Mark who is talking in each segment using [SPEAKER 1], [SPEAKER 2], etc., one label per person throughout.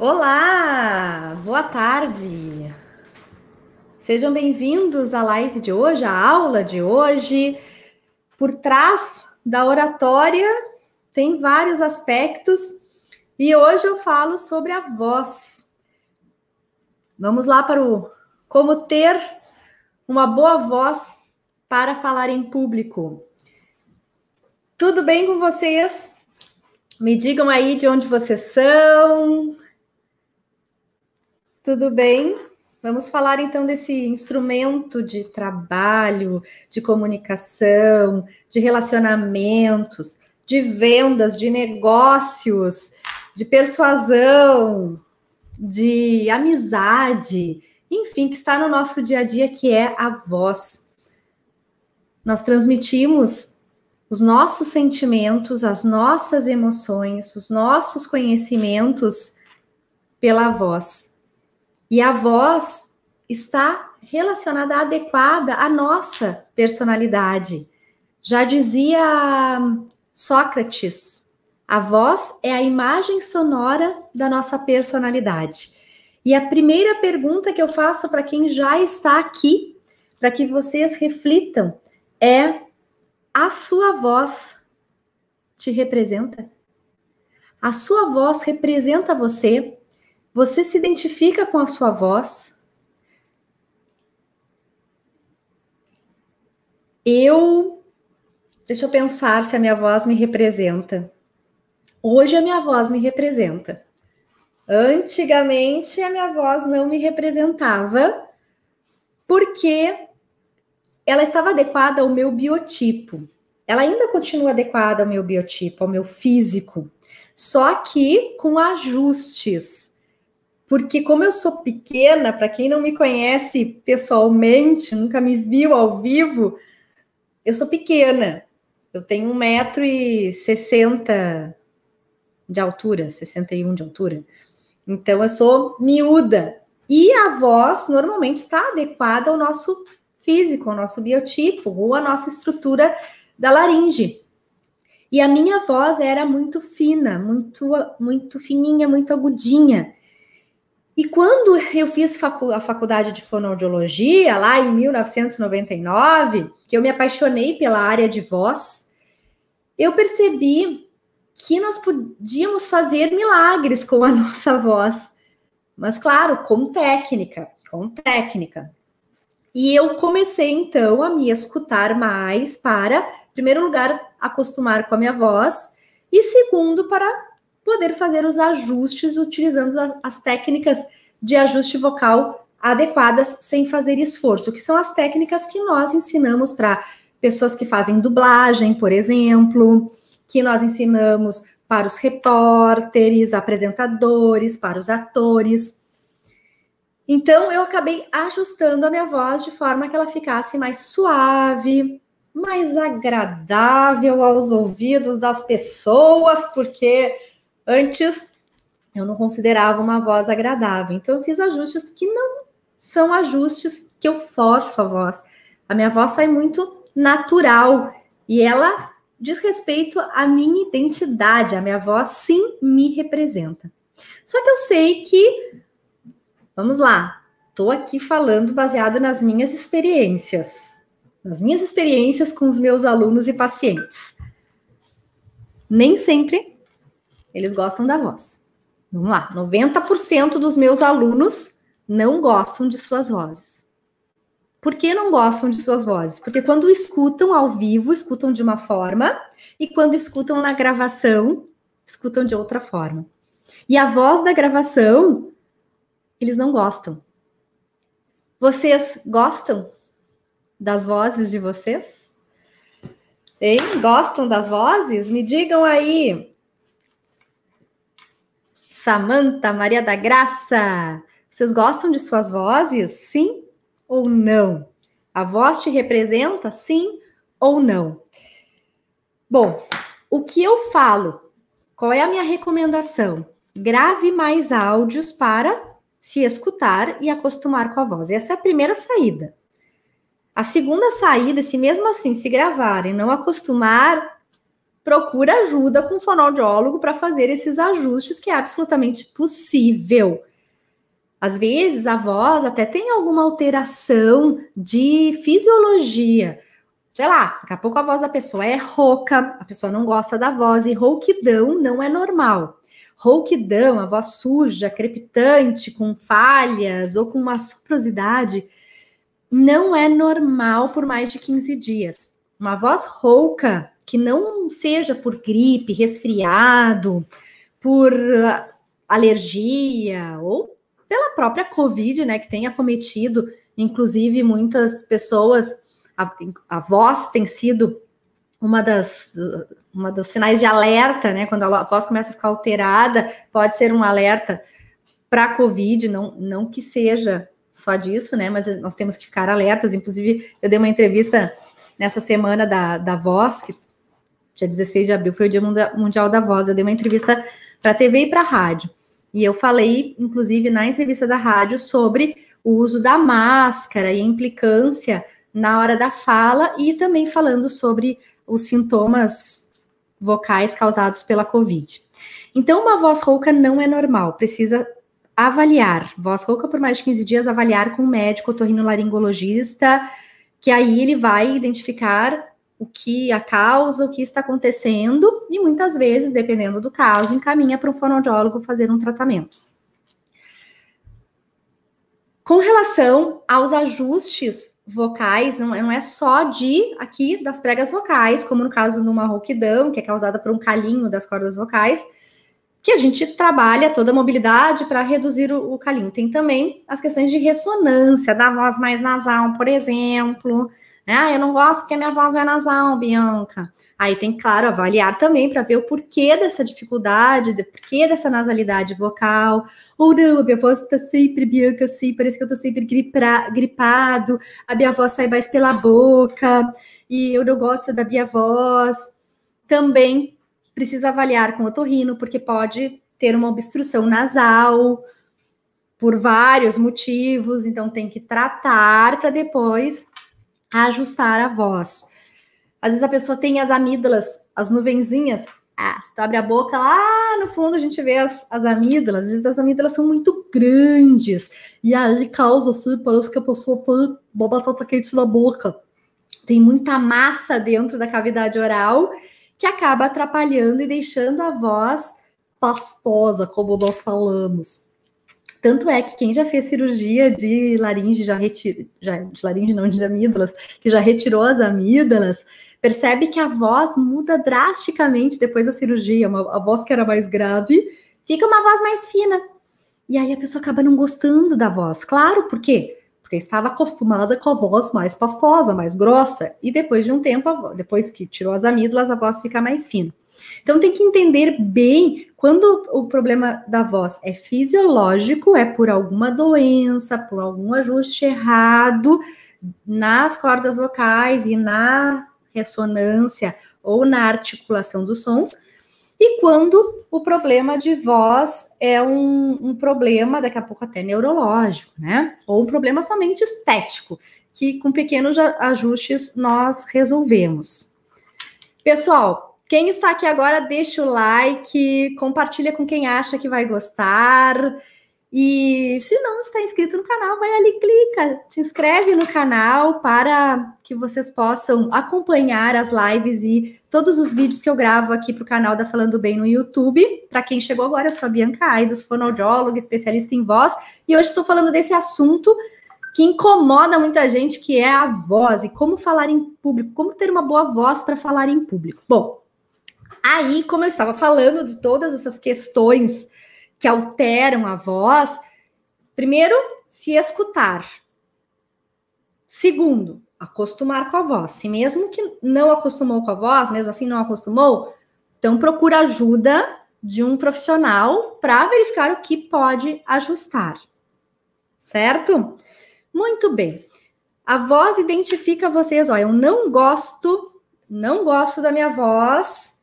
[SPEAKER 1] Olá, boa tarde. Sejam bem-vindos à live de hoje, à aula de hoje. Por trás da oratória tem vários aspectos e hoje eu falo sobre a voz. Vamos lá para o como ter uma boa voz para falar em público. Tudo bem com vocês? Me digam aí de onde vocês são, tudo bem? Vamos falar então desse instrumento de trabalho, de comunicação, de relacionamentos, de vendas, de negócios, de persuasão, de amizade, enfim, que está no nosso dia a dia, que é a voz. Nós transmitimos os nossos sentimentos, as nossas emoções, os nossos conhecimentos pela voz. E a voz está relacionada, adequada à nossa personalidade. Já dizia Sócrates, a voz é a imagem sonora da nossa personalidade. E a primeira pergunta que eu faço para quem já está aqui, para que vocês reflitam, é: a sua voz te representa? A sua voz representa você? Você se identifica com a sua voz? Eu. Deixa eu pensar se a minha voz me representa. Hoje a minha voz me representa. Antigamente a minha voz não me representava porque ela estava adequada ao meu biotipo. Ela ainda continua adequada ao meu biotipo, ao meu físico, só que com ajustes porque como eu sou pequena, para quem não me conhece pessoalmente, nunca me viu ao vivo, eu sou pequena. Eu tenho 1,60m de altura, 61 de altura. Então eu sou miúda. E a voz normalmente está adequada ao nosso físico, ao nosso biotipo, ou à nossa estrutura da laringe. E a minha voz era muito fina, muito muito fininha, muito agudinha. E quando eu fiz facu a faculdade de fonoaudiologia, lá em 1999, que eu me apaixonei pela área de voz, eu percebi que nós podíamos fazer milagres com a nossa voz. Mas, claro, com técnica, com técnica. E eu comecei, então, a me escutar mais para, em primeiro lugar, acostumar com a minha voz, e segundo, para poder fazer os ajustes utilizando as, as técnicas de ajuste vocal adequadas sem fazer esforço, que são as técnicas que nós ensinamos para pessoas que fazem dublagem, por exemplo, que nós ensinamos para os repórteres, apresentadores, para os atores. Então, eu acabei ajustando a minha voz de forma que ela ficasse mais suave, mais agradável aos ouvidos das pessoas, porque antes eu não considerava uma voz agradável. Então, eu fiz ajustes que não são ajustes que eu forço a voz. A minha voz sai muito natural e ela diz respeito à minha identidade. A minha voz sim me representa. Só que eu sei que, vamos lá, estou aqui falando baseado nas minhas experiências, nas minhas experiências com os meus alunos e pacientes. Nem sempre eles gostam da voz. Vamos lá, 90% dos meus alunos não gostam de suas vozes. Por que não gostam de suas vozes? Porque quando escutam ao vivo, escutam de uma forma, e quando escutam na gravação, escutam de outra forma. E a voz da gravação, eles não gostam. Vocês gostam das vozes de vocês? Hein? Gostam das vozes? Me digam aí. Samanta, Maria da Graça. Vocês gostam de suas vozes? Sim ou não? A voz te representa? Sim ou não? Bom, o que eu falo? Qual é a minha recomendação? Grave mais áudios para se escutar e acostumar com a voz. Essa é a primeira saída. A segunda saída, se mesmo assim se gravar e não acostumar, procura ajuda com o fonoaudiólogo para fazer esses ajustes que é absolutamente possível. Às vezes a voz até tem alguma alteração de fisiologia. Sei lá, daqui a pouco a voz da pessoa é rouca, a pessoa não gosta da voz, e rouquidão não é normal. Rouquidão, a voz suja, crepitante, com falhas ou com uma suprosidade, não é normal por mais de 15 dias. Uma voz rouca, que não seja por gripe, resfriado, por alergia ou pela própria Covid, né, que tem acometido, inclusive, muitas pessoas. A, a voz tem sido uma das, uma dos sinais de alerta, né? Quando a voz começa a ficar alterada, pode ser um alerta para Covid, não, não que seja só disso, né? Mas nós temos que ficar alertas. Inclusive, eu dei uma entrevista nessa semana da, da voz, que dia 16 de abril foi o Dia Mundial da Voz. Eu dei uma entrevista para a TV e para a rádio. E eu falei, inclusive, na entrevista da rádio, sobre o uso da máscara e a implicância na hora da fala e também falando sobre os sintomas vocais causados pela Covid. Então, uma voz rouca não é normal, precisa avaliar. Voz rouca por mais de 15 dias, avaliar com um médico otorrinolaringologista, que aí ele vai identificar o que a causa, o que está acontecendo, e muitas vezes, dependendo do caso, encaminha para um fonoaudiólogo fazer um tratamento. Com relação aos ajustes vocais, não, não é só de aqui das pregas vocais, como no caso de uma rouquidão, que é causada por um calinho das cordas vocais, que a gente trabalha toda a mobilidade para reduzir o, o calinho. Tem também as questões de ressonância da voz mais nasal, por exemplo, ah, eu não gosto porque minha voz é nasal, Bianca. Aí tem, claro, avaliar também para ver o porquê dessa dificuldade, o porquê dessa nasalidade vocal. Ou não, a minha voz está sempre, Bianca, assim, parece que eu estou sempre gripra, gripado, a minha voz sai mais pela boca, e eu não gosto da minha voz. Também precisa avaliar com o otorrino, porque pode ter uma obstrução nasal por vários motivos, então tem que tratar para depois ajustar a voz. Às vezes a pessoa tem as amígdalas, as nuvenzinhas. Ah, se tu abre a boca, lá no fundo a gente vê as, as amígdalas. Às vezes as amígdalas são muito grandes. E aí causa assim, parece que a pessoa tem uma batata quente na boca. Tem muita massa dentro da cavidade oral que acaba atrapalhando e deixando a voz pastosa, como nós falamos. Tanto é que quem já fez cirurgia de laringe, já retirou, já, de laringe não, de amígdalas, que já retirou as amígdalas, percebe que a voz muda drasticamente depois da cirurgia. Uma, a voz que era mais grave fica uma voz mais fina. E aí a pessoa acaba não gostando da voz. Claro, por quê? Porque estava acostumada com a voz mais pastosa, mais grossa. E depois de um tempo, depois que tirou as amígdalas, a voz fica mais fina. Então tem que entender bem quando o problema da voz é fisiológico, é por alguma doença, por algum ajuste errado nas cordas vocais e na ressonância ou na articulação dos sons, e quando o problema de voz é um, um, problema, daqui a pouco até neurológico, né? Ou um problema somente estético, que com pequenos ajustes nós resolvemos. Pessoal, quem está aqui agora, deixa o like, compartilha com quem acha que vai gostar. E se não está inscrito no canal, vai ali, clica, te inscreve no canal para que vocês possam acompanhar as lives e todos os vídeos que eu gravo aqui para o canal da Falando Bem no YouTube. Para quem chegou agora, eu sou a Bianca Aidos, fonoaudióloga, especialista em voz, e hoje estou falando desse assunto que incomoda muita gente, que é a voz e como falar em público, como ter uma boa voz para falar em público. Bom, Aí, como eu estava falando de todas essas questões que alteram a voz, primeiro, se escutar. Segundo, acostumar com a voz. Se mesmo que não acostumou com a voz, mesmo assim não acostumou, então procura ajuda de um profissional para verificar o que pode ajustar. Certo? Muito bem. A voz identifica vocês, ó, eu não gosto, não gosto da minha voz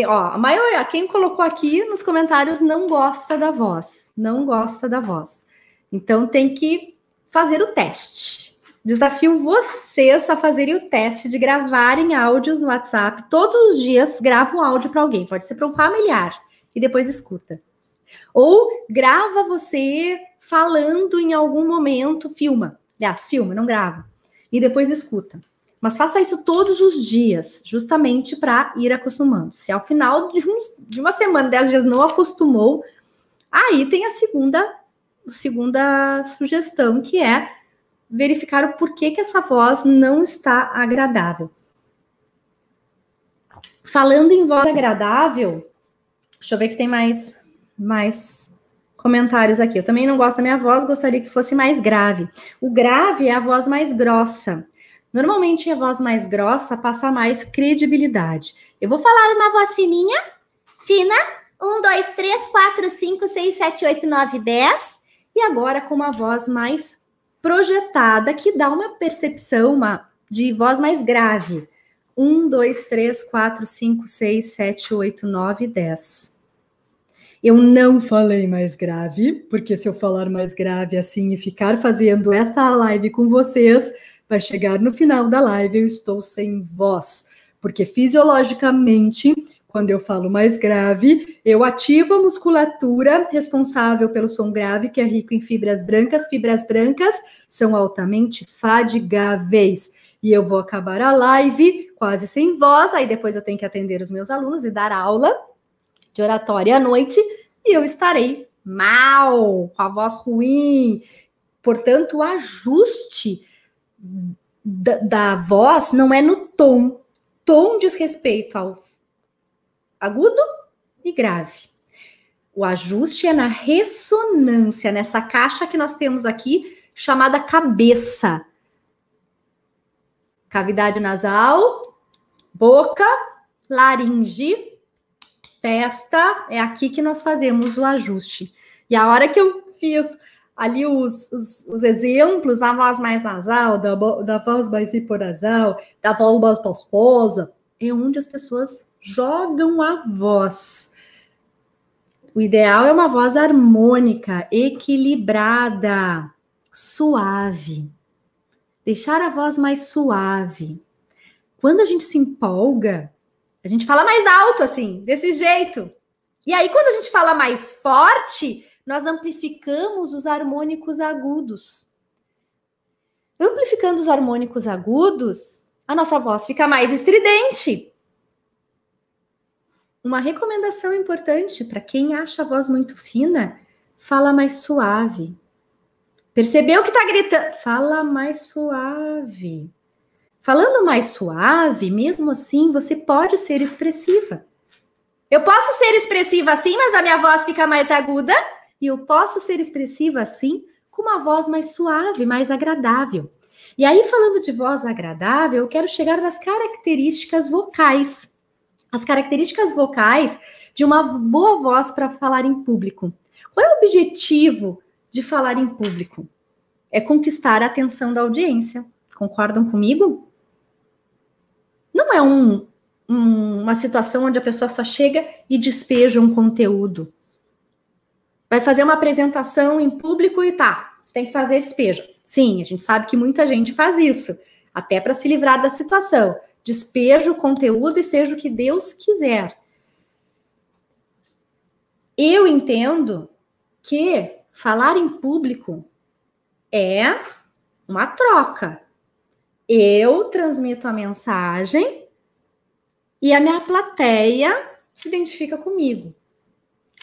[SPEAKER 1] tem, ó, a maioria, quem colocou aqui nos comentários não gosta da voz, não gosta da voz. Então tem que fazer o teste. Desafio vocês a fazerem o teste de gravarem áudios no WhatsApp. Todos os dias grava um áudio para alguém, pode ser para um familiar, que depois escuta. Ou grava você falando em algum momento, filma. Aliás, filma, não grava. E depois escuta. Mas faça isso todos os dias, justamente para ir acostumando. Se ao final de, um, de uma semana, dez dias não acostumou, aí tem a segunda, segunda sugestão, que é verificar o porquê que essa voz não está agradável. Falando em voz agradável, deixa eu ver que tem mais, mais comentários aqui. Eu também não gosto da minha voz, gostaria que fosse mais grave. O grave é a voz mais grossa. Normalmente a voz mais grossa passa mais credibilidade. Eu vou falar uma voz fininha, fina. Um, dois, três, quatro, cinco, seis, sete, oito, nove, dez. E agora com uma voz mais projetada que dá uma percepção uma, de voz mais grave. 1, 2, 3, 4, 5, 6, 7, 8, 9, 10. Eu não falei mais grave, porque se eu falar mais grave assim e ficar fazendo esta live com vocês, vai chegar no final da live eu estou sem voz, porque fisiologicamente quando eu falo mais grave, eu ativo a musculatura responsável pelo som grave, que é rico em fibras brancas. Fibras brancas são altamente fadigáveis. E eu vou acabar a live quase sem voz, aí depois eu tenho que atender os meus alunos e dar aula de oratória à noite, e eu estarei mal, com a voz ruim. Portanto, ajuste da, da voz não é no tom. Tom diz respeito ao agudo e grave. O ajuste é na ressonância, nessa caixa que nós temos aqui, chamada cabeça. Cavidade nasal, boca, laringe, testa. É aqui que nós fazemos o ajuste. E a hora que eu fiz ali os, os, os exemplos da voz mais nasal, da, da voz mais hiponasal, da voz mais pastosa, é onde as pessoas jogam a voz. O ideal é uma voz harmônica, equilibrada, suave. Deixar a voz mais suave. Quando a gente se empolga, a gente fala mais alto, assim, desse jeito. E aí, quando a gente fala mais forte, nós amplificamos os harmônicos agudos. Amplificando os harmônicos agudos, a nossa voz fica mais estridente. Uma recomendação importante para quem acha a voz muito fina, fala mais suave. Percebeu que está gritando? Fala mais suave. Falando mais suave, mesmo assim, você pode ser expressiva. Eu posso ser expressiva assim, mas a minha voz fica mais aguda. E eu posso ser expressiva assim, com uma voz mais suave, mais agradável. E aí, falando de voz agradável, eu quero chegar nas características vocais as características vocais de uma boa voz para falar em público. Qual é o objetivo de falar em público? É conquistar a atenção da audiência. Concordam comigo? Não é um, um, uma situação onde a pessoa só chega e despeja um conteúdo. Vai fazer uma apresentação em público e tá, tem que fazer despejo. Sim, a gente sabe que muita gente faz isso, até para se livrar da situação despeja o conteúdo e seja o que Deus quiser. Eu entendo que falar em público é uma troca. Eu transmito a mensagem e a minha plateia se identifica comigo.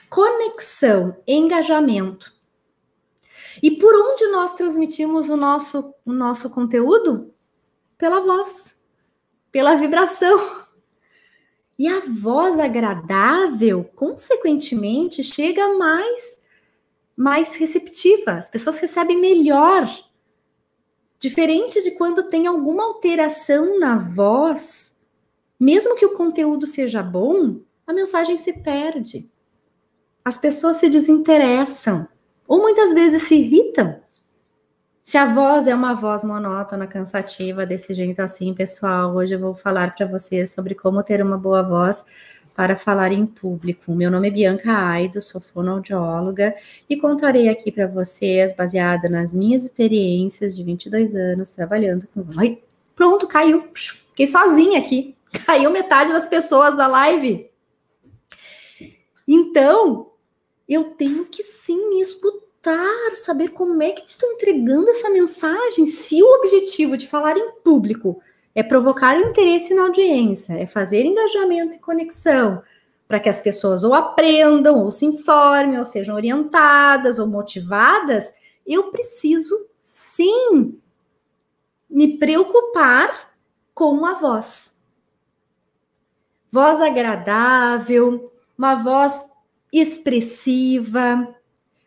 [SPEAKER 1] Conexão, engajamento. E por onde nós transmitimos o nosso, o nosso conteúdo? Pela voz pela vibração. E a voz agradável, consequentemente, chega mais mais receptiva. As pessoas recebem melhor. Diferente de quando tem alguma alteração na voz, mesmo que o conteúdo seja bom, a mensagem se perde. As pessoas se desinteressam ou muitas vezes se irritam se a voz é uma voz monótona, cansativa, desse jeito assim, pessoal, hoje eu vou falar para vocês sobre como ter uma boa voz para falar em público. Meu nome é Bianca Aido, sou fonoaudióloga e contarei aqui para vocês, baseada nas minhas experiências de 22 anos trabalhando com. Ai, pronto, caiu. Fiquei sozinha aqui. Caiu metade das pessoas da live. Então, eu tenho que sim me escutar, saber como é que eu estou entregando essa mensagem. Se o objetivo de falar em público é provocar interesse na audiência, é fazer engajamento e conexão para que as pessoas ou aprendam, ou se informem, ou sejam orientadas, ou motivadas, eu preciso sim me preocupar com a voz. Voz agradável, uma voz expressiva,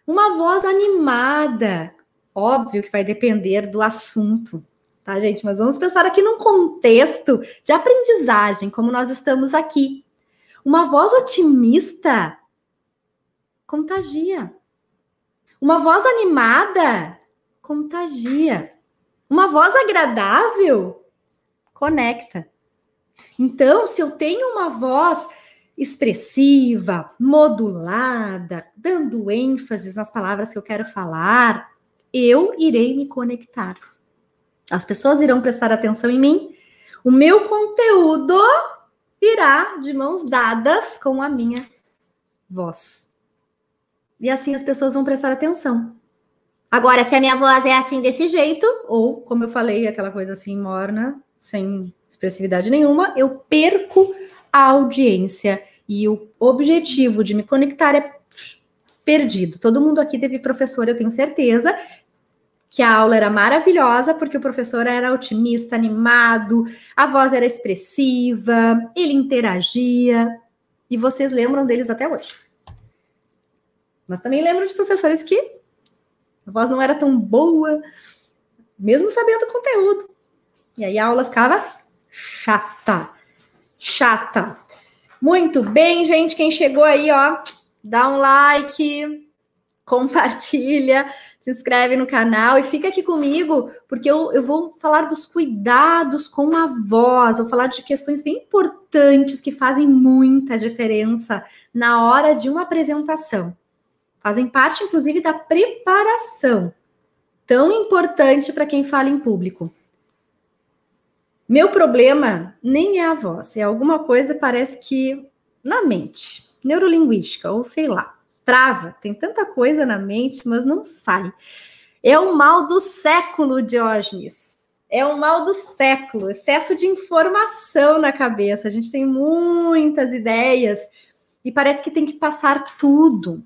[SPEAKER 1] uma voz animada. Óbvio que vai depender do assunto tá, gente? Mas vamos pensar aqui num contexto de aprendizagem, como nós estamos aqui. Uma voz otimista contagia. Uma voz animada contagia. Uma voz agradável conecta. Então, se eu tenho uma voz expressiva, modulada, dando ênfase nas palavras que eu quero falar, eu irei me conectar. As pessoas irão prestar atenção em mim. O meu conteúdo virá de mãos dadas com a minha voz. E assim as pessoas vão prestar atenção. Agora, se a minha voz é assim desse jeito, ou como eu falei, aquela coisa assim morna, sem expressividade nenhuma, eu perco a audiência e o objetivo de me conectar é perdido. Todo mundo aqui teve professor, eu tenho certeza, que a aula era maravilhosa, porque o professor era otimista, animado, a voz era expressiva, ele interagia, e vocês lembram deles até hoje. Mas também lembro de professores que a voz não era tão boa, mesmo sabendo o conteúdo. E aí a aula ficava chata. Chata. Muito bem, gente. Quem chegou aí, ó, dá um like, compartilha se inscreve no canal e fica aqui comigo, porque eu, eu vou falar dos cuidados com a voz, vou falar de questões bem importantes que fazem muita diferença na hora de uma apresentação. Fazem parte, inclusive, da preparação, tão importante para quem fala em público. Meu problema nem é a voz, é alguma coisa, parece que na mente, neurolinguística, ou sei lá trava, tem tanta coisa na mente, mas não sai. É o mal do século, Diógenes. É o mal do século, excesso de informação na cabeça. A gente tem muitas ideias e parece que tem que passar tudo.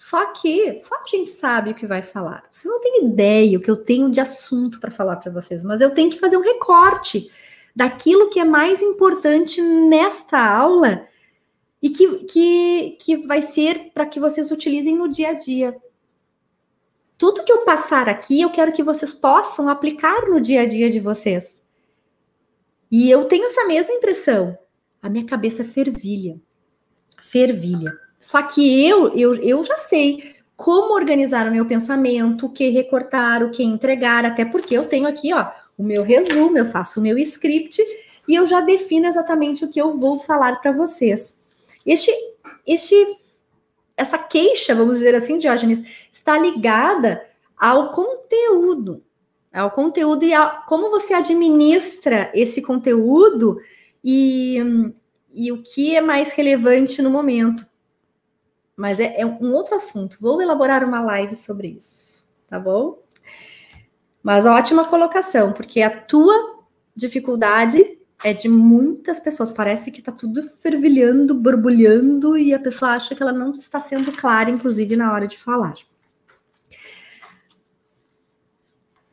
[SPEAKER 1] Só que só a gente sabe o que vai falar. Vocês não têm ideia o que eu tenho de assunto para falar para vocês, mas eu tenho que fazer um recorte daquilo que é mais importante nesta aula e que, que, que vai ser para que vocês utilizem no dia a dia. Tudo que eu passar aqui, eu quero que vocês possam aplicar no dia a dia de vocês. E eu tenho essa mesma impressão. A minha cabeça fervilha. Fervilha. Só que eu, eu, eu já sei como organizar o meu pensamento, o que recortar, o que entregar, até porque eu tenho aqui, ó, o meu resumo, eu faço o meu script e eu já defino exatamente o que eu vou falar para vocês. Este, este, essa queixa, vamos dizer assim, Diógenes, está ligada ao conteúdo, ao conteúdo e a como você administra esse conteúdo e, e o que é mais relevante no momento. Mas é, é um outro assunto. Vou elaborar uma live sobre isso, tá bom? Mas ótima colocação, porque a tua dificuldade é de muitas pessoas. Parece que está tudo fervilhando, borbulhando e a pessoa acha que ela não está sendo clara, inclusive na hora de falar.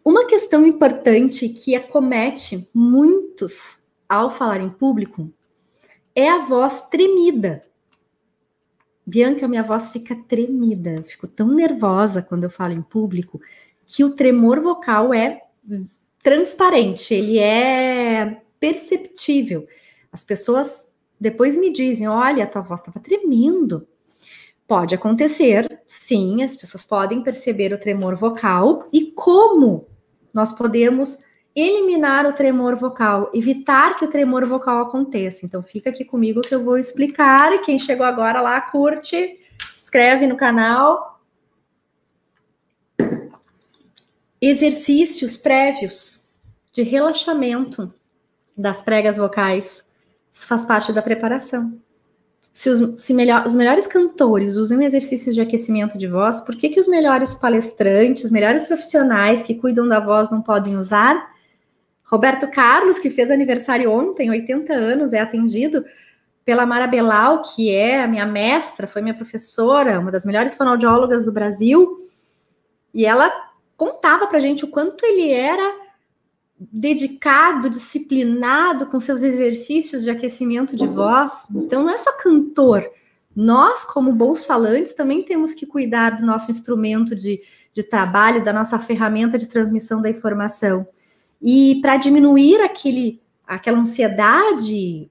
[SPEAKER 1] Uma questão importante que acomete muitos ao falar em público é a voz tremida. Bianca, minha voz fica tremida, eu fico tão nervosa quando eu falo em público que o tremor vocal é transparente, ele é perceptível. As pessoas depois me dizem: olha, tua voz estava tremendo. Pode acontecer, sim, as pessoas podem perceber o tremor vocal e como nós podemos eliminar o tremor vocal, evitar que o tremor vocal aconteça. Então fica aqui comigo que eu vou explicar. Quem chegou agora lá, curte, inscreve no canal. Exercícios prévios de relaxamento das pregas vocais. Isso faz parte da preparação. Se, os, se melhor, os melhores cantores usam exercícios de aquecimento de voz, por que, que os melhores palestrantes, os melhores profissionais que cuidam da voz não podem usar? Roberto Carlos, que fez aniversário ontem, 80 anos, é atendido pela Mara Belal, que é a minha mestra, foi minha professora, uma das melhores fonoaudiólogas do Brasil, e ela contava pra gente o quanto ele era dedicado, disciplinado com seus exercícios de aquecimento de voz. Então não é só cantor. Nós, como bons falantes, também temos que cuidar do nosso instrumento de, de trabalho, da nossa ferramenta de transmissão da informação. E para diminuir aquele, aquela ansiedade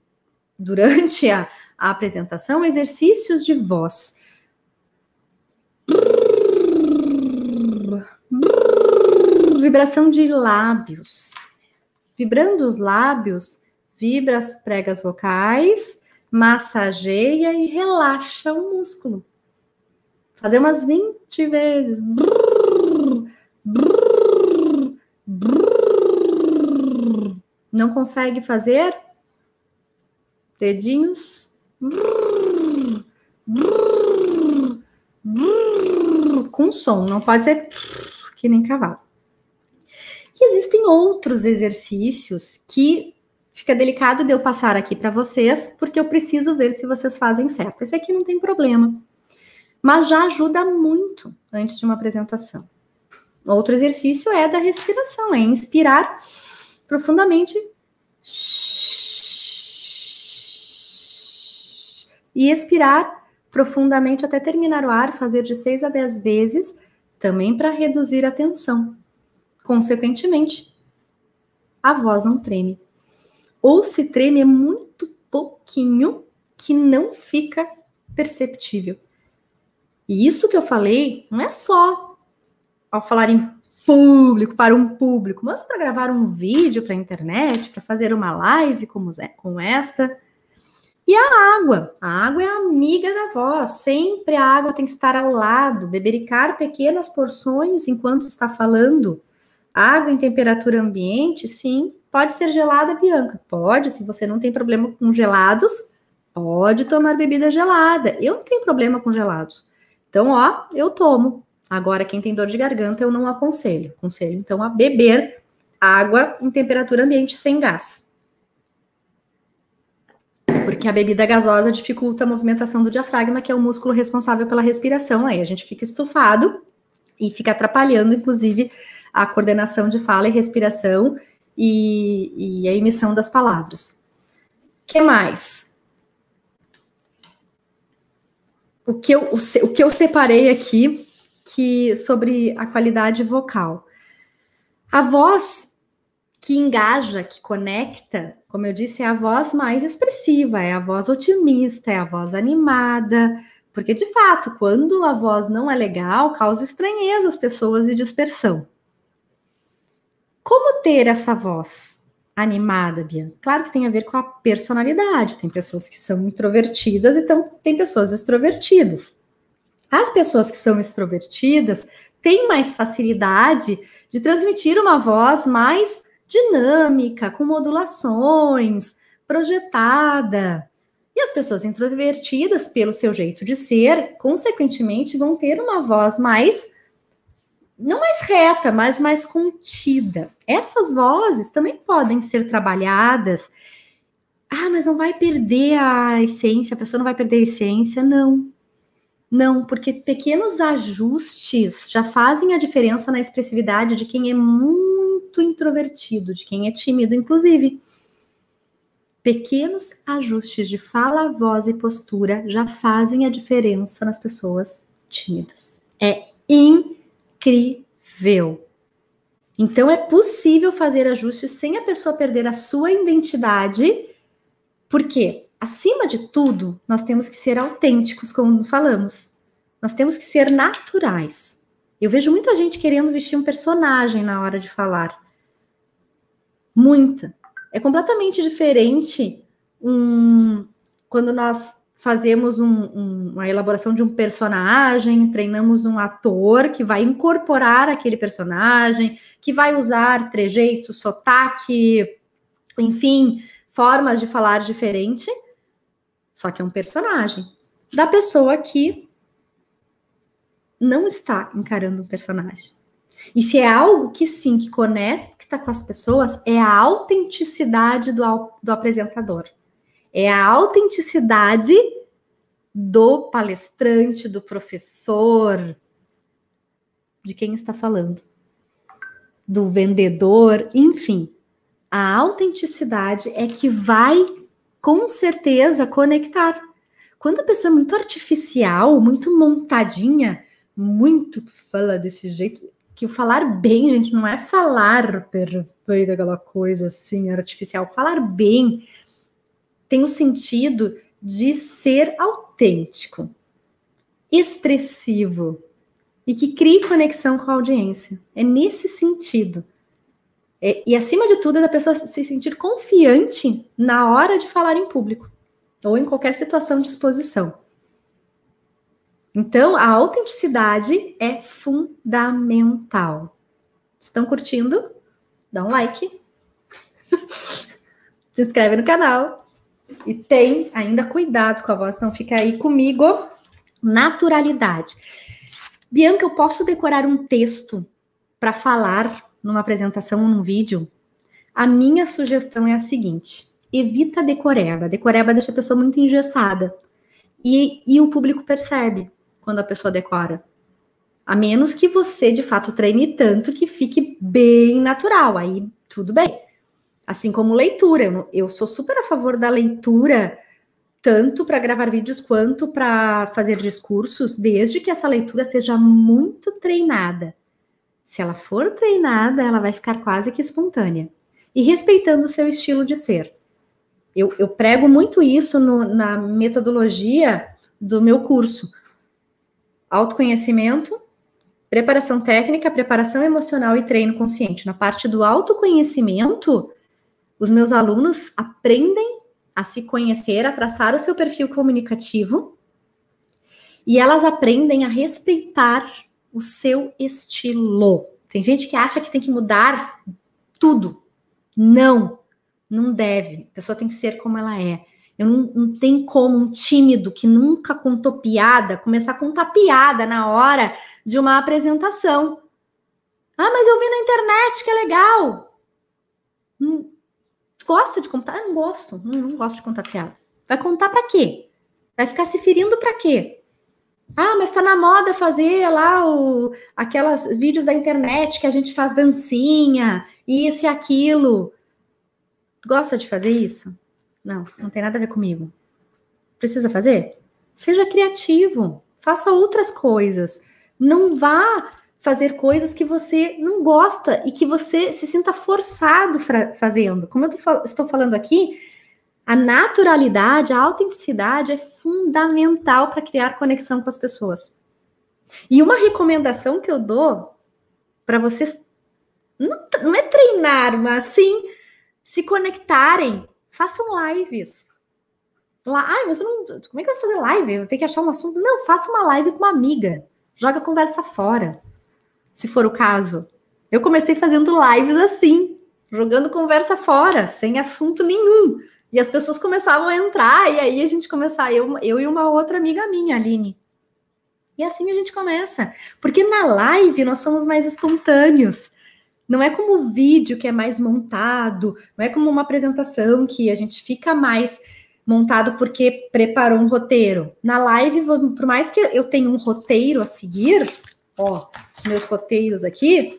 [SPEAKER 1] durante a, a apresentação, exercícios de voz. Vibração de lábios. Vibrando os lábios, vibra as pregas vocais, massageia e relaxa o músculo. Fazer umas 20 vezes. Brrr, brrr, brrr. Não consegue fazer? Dedinhos. Com som, não pode ser que nem cavalo. E existem outros exercícios que fica delicado de eu passar aqui para vocês, porque eu preciso ver se vocês fazem certo. Esse aqui não tem problema, mas já ajuda muito antes de uma apresentação. Outro exercício é da respiração, é inspirar profundamente e expirar profundamente até terminar o ar, fazer de 6 a 10 vezes, também para reduzir a tensão. Consequentemente, a voz não treme. Ou se treme é muito pouquinho que não fica perceptível. E isso que eu falei não é só ao falar em público, para um público, mas para gravar um vídeo para a internet, para fazer uma live como, com esta. E a água. A água é amiga da voz. Sempre a água tem que estar ao lado, bebericar pequenas porções enquanto está falando. Água em temperatura ambiente, sim. Pode ser gelada, Bianca? Pode, se você não tem problema com gelados, pode tomar bebida gelada. Eu não tenho problema com gelados. Então, ó, eu tomo. Agora, quem tem dor de garganta, eu não aconselho. Aconselho, então, a beber água em temperatura ambiente sem gás. Porque a bebida gasosa dificulta a movimentação do diafragma, que é o músculo responsável pela respiração. Aí a gente fica estufado e fica atrapalhando, inclusive, a coordenação de fala e respiração e, e a emissão das palavras. Que mais? O que, eu, o, o que eu separei aqui que sobre a qualidade vocal. A voz que engaja, que conecta, como eu disse, é a voz mais expressiva, é a voz otimista, é a voz animada, porque de fato, quando a voz não é legal, causa estranheza às pessoas e dispersão. Como ter essa voz animada, Bia? Claro que tem a ver com a personalidade. Tem pessoas que são introvertidas e então tem pessoas extrovertidas. As pessoas que são extrovertidas têm mais facilidade de transmitir uma voz mais dinâmica, com modulações, projetada. E as pessoas introvertidas, pelo seu jeito de ser, consequentemente, vão ter uma voz mais não mais reta, mas mais contida. Essas vozes também podem ser trabalhadas. Ah, mas não vai perder a essência, a pessoa não vai perder a essência. Não. Não, porque pequenos ajustes já fazem a diferença na expressividade de quem é muito introvertido, de quem é tímido, inclusive. Pequenos ajustes de fala, voz e postura já fazem a diferença nas pessoas tímidas. É incrível. Então é possível fazer ajustes sem a pessoa perder a sua identidade, porque acima de tudo, nós temos que ser autênticos, como falamos. Nós temos que ser naturais. Eu vejo muita gente querendo vestir um personagem na hora de falar. Muita. É completamente diferente um, quando nós fazemos um, um, uma elaboração de um personagem, treinamos um ator que vai incorporar aquele personagem, que vai usar trejeito, sotaque, enfim, formas de falar diferente, só que é um personagem da pessoa que não está encarando um personagem. E se é algo que sim, que conecta com as pessoas, é a autenticidade do, do apresentador. É a autenticidade do palestrante, do professor, de quem está falando, do vendedor, enfim. A autenticidade é que vai, com certeza, conectar. Quando a pessoa é muito artificial, muito montadinha, muito fala desse jeito, que o falar bem, gente, não é falar perfeito, aquela coisa assim, artificial. Falar bem tem o sentido de ser autêntico, expressivo e que crie conexão com a audiência. É nesse sentido. É, e acima de tudo, é da pessoa se sentir confiante na hora de falar em público ou em qualquer situação de exposição. Então, a autenticidade é fundamental. Estão curtindo? Dá um like. se inscreve no canal e tem ainda cuidados com a voz, não fica aí comigo. Naturalidade. Bianca, eu posso decorar um texto para falar numa apresentação ou num vídeo? A minha sugestão é a seguinte: evita decoreba. Decoreba deixa a pessoa muito engessada. E, e o público percebe quando a pessoa decora. A menos que você, de fato, treine tanto que fique bem natural. Aí tudo bem. Assim como leitura, eu, eu sou super a favor da leitura, tanto para gravar vídeos quanto para fazer discursos, desde que essa leitura seja muito treinada. Se ela for treinada, ela vai ficar quase que espontânea. E respeitando o seu estilo de ser. Eu, eu prego muito isso no, na metodologia do meu curso. Autoconhecimento, preparação técnica, preparação emocional e treino consciente. Na parte do autoconhecimento, os meus alunos aprendem a se conhecer, a traçar o seu perfil comunicativo e elas aprendem a respeitar o seu estilo. Tem gente que acha que tem que mudar tudo. Não, não deve. A pessoa tem que ser como ela é. Eu não, não tem como um tímido que nunca contou piada começar a contar piada na hora de uma apresentação. Ah, mas eu vi na internet que é legal. Hum, Gosta de contar? Eu não gosto. Não, não gosto de contar piada. Vai contar para quê? Vai ficar se ferindo para quê? Ah, mas tá na moda fazer lá o, aquelas vídeos da internet que a gente faz dancinha, isso e aquilo. Gosta de fazer isso? Não, não tem nada a ver comigo. Precisa fazer? Seja criativo, faça outras coisas. Não vá fazer coisas que você não gosta e que você se sinta forçado fazendo. Como eu tô, estou falando aqui, a naturalidade, a autenticidade é fundamental para criar conexão com as pessoas. E uma recomendação que eu dou para vocês não, não, é treinar, mas sim se conectarem, façam lives. Lá, ah, mas não, como é que vai fazer live? Eu tenho que achar um assunto. Não, faça uma live com uma amiga. Joga a conversa fora se for o caso. Eu comecei fazendo lives assim, jogando conversa fora, sem assunto nenhum. E as pessoas começavam a entrar, e aí a gente começava, eu, eu e uma outra amiga minha, Aline. E assim a gente começa. Porque na live nós somos mais espontâneos. Não é como o vídeo que é mais montado, não é como uma apresentação que a gente fica mais montado porque preparou um roteiro. Na live, por mais que eu tenha um roteiro a seguir, ó, os meus roteiros aqui,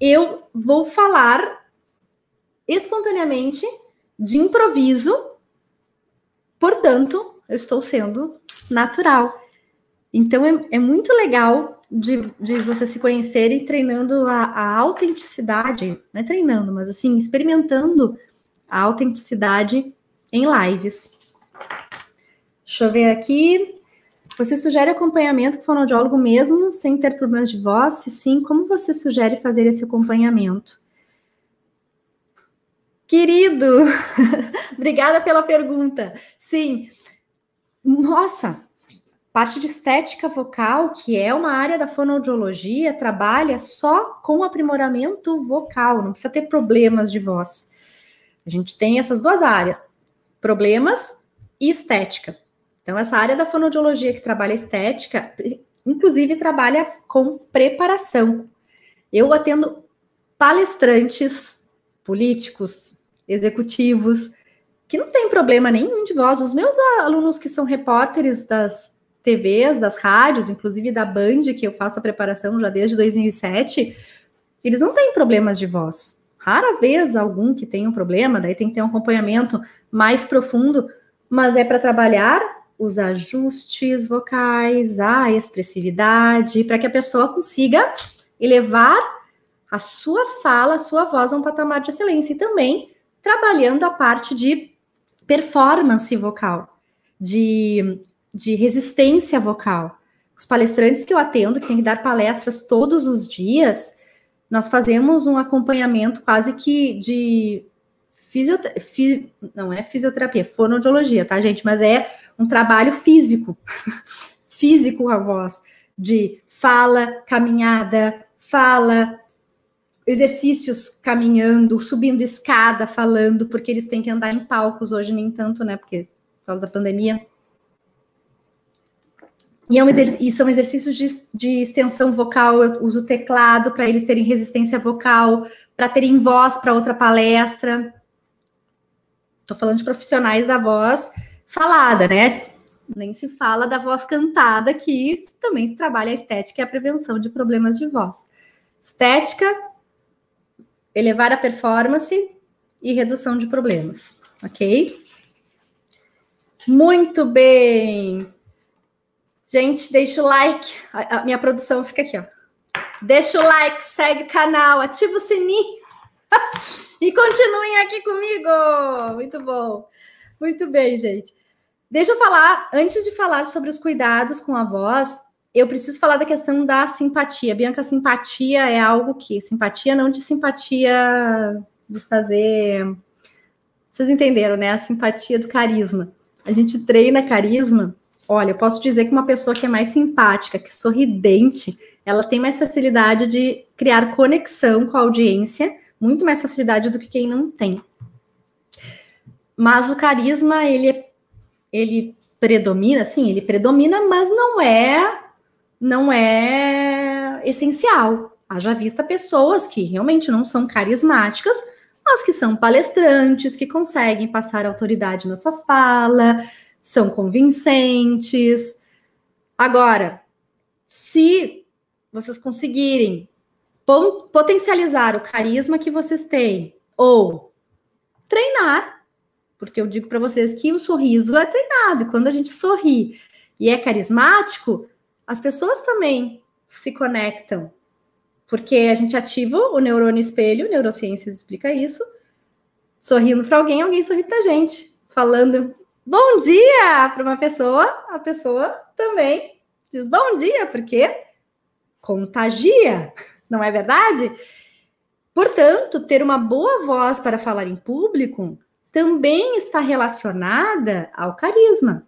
[SPEAKER 1] eu vou falar espontaneamente, de improviso, portanto, eu estou sendo natural. Então, é, é muito legal de, de, você se conhecer e treinando a, a, autenticidade, não é treinando, mas assim, experimentando a autenticidade em lives. Deixa eu ver aqui. Você sugere acompanhamento com fonoaudiólogo mesmo, sem ter problemas de voz? Se sim, como você sugere fazer esse acompanhamento? Querido, obrigada pela pergunta. Sim, nossa, parte de estética vocal, que é uma área da fonoaudiologia, trabalha só com aprimoramento vocal, não precisa ter problemas de voz. A gente tem essas duas áreas, problemas e estética. Então, essa área da fonoaudiologia que trabalha estética, inclusive trabalha com preparação. Eu atendo palestrantes, políticos, executivos, que não tem problema nenhum de voz. Os meus alunos que são repórteres das TVs, das rádios, inclusive da Band, que eu faço a preparação já desde 2007, eles não têm problemas de voz. Rara vez algum que tenha um problema, daí tem que ter um acompanhamento mais profundo, mas é para trabalhar os ajustes vocais, a expressividade, para que a pessoa consiga elevar a sua fala, a sua voz a um patamar de excelência e também trabalhando a parte de performance vocal, de, de resistência vocal. Os palestrantes que eu atendo, que tem que dar palestras todos os dias, nós fazemos um acompanhamento quase que de fisioterapia, não é fisioterapia, fonoaudiologia, tá, gente? Mas é um trabalho físico, físico a voz, de fala, caminhada, fala, exercícios caminhando, subindo escada, falando, porque eles têm que andar em palcos hoje, nem tanto, né? Porque por causa da pandemia. E, é um e são exercícios de, de, extensão vocal. Eu uso teclado para eles terem resistência vocal, para terem voz para outra palestra. Estou falando de profissionais da voz falada, né? Nem se fala da voz cantada, que também se trabalha a estética e a prevenção de problemas de voz. Estética, elevar a performance e redução de problemas, ok? Muito bem. Gente, deixa o like. A, minha produção fica aqui, ó. Deixa o like, segue o canal, ativa o sininho e continuem aqui comigo. Muito bom. Muito bem, gente. Deixa eu falar, antes de falar sobre os cuidados com a voz, eu preciso falar da questão da simpatia. Bianca, simpatia é algo que. Simpatia não de simpatia de fazer. Vocês entenderam, né? A simpatia do carisma. A gente treina carisma. Olha, eu posso dizer que uma pessoa que é mais simpática, que sorridente, ela tem mais facilidade de criar conexão com a audiência, muito mais facilidade do que quem não tem. Mas o carisma, ele, é, ele predomina, sim, ele predomina, mas não é não é essencial. Haja vista pessoas que realmente não são carismáticas, mas que são palestrantes, que conseguem passar autoridade na sua fala, são convincentes. Agora, se vocês conseguirem potencializar o carisma que vocês têm ou treinar, porque eu digo para vocês que o sorriso é treinado, e quando a gente sorri e é carismático, as pessoas também se conectam, porque a gente ativa o neurônio espelho, neurociências explica isso, sorrindo para alguém, alguém sorri para gente, falando bom dia para uma pessoa, a pessoa também diz bom dia, porque contagia, não é verdade? Portanto, ter uma boa voz para falar em público também está relacionada ao carisma.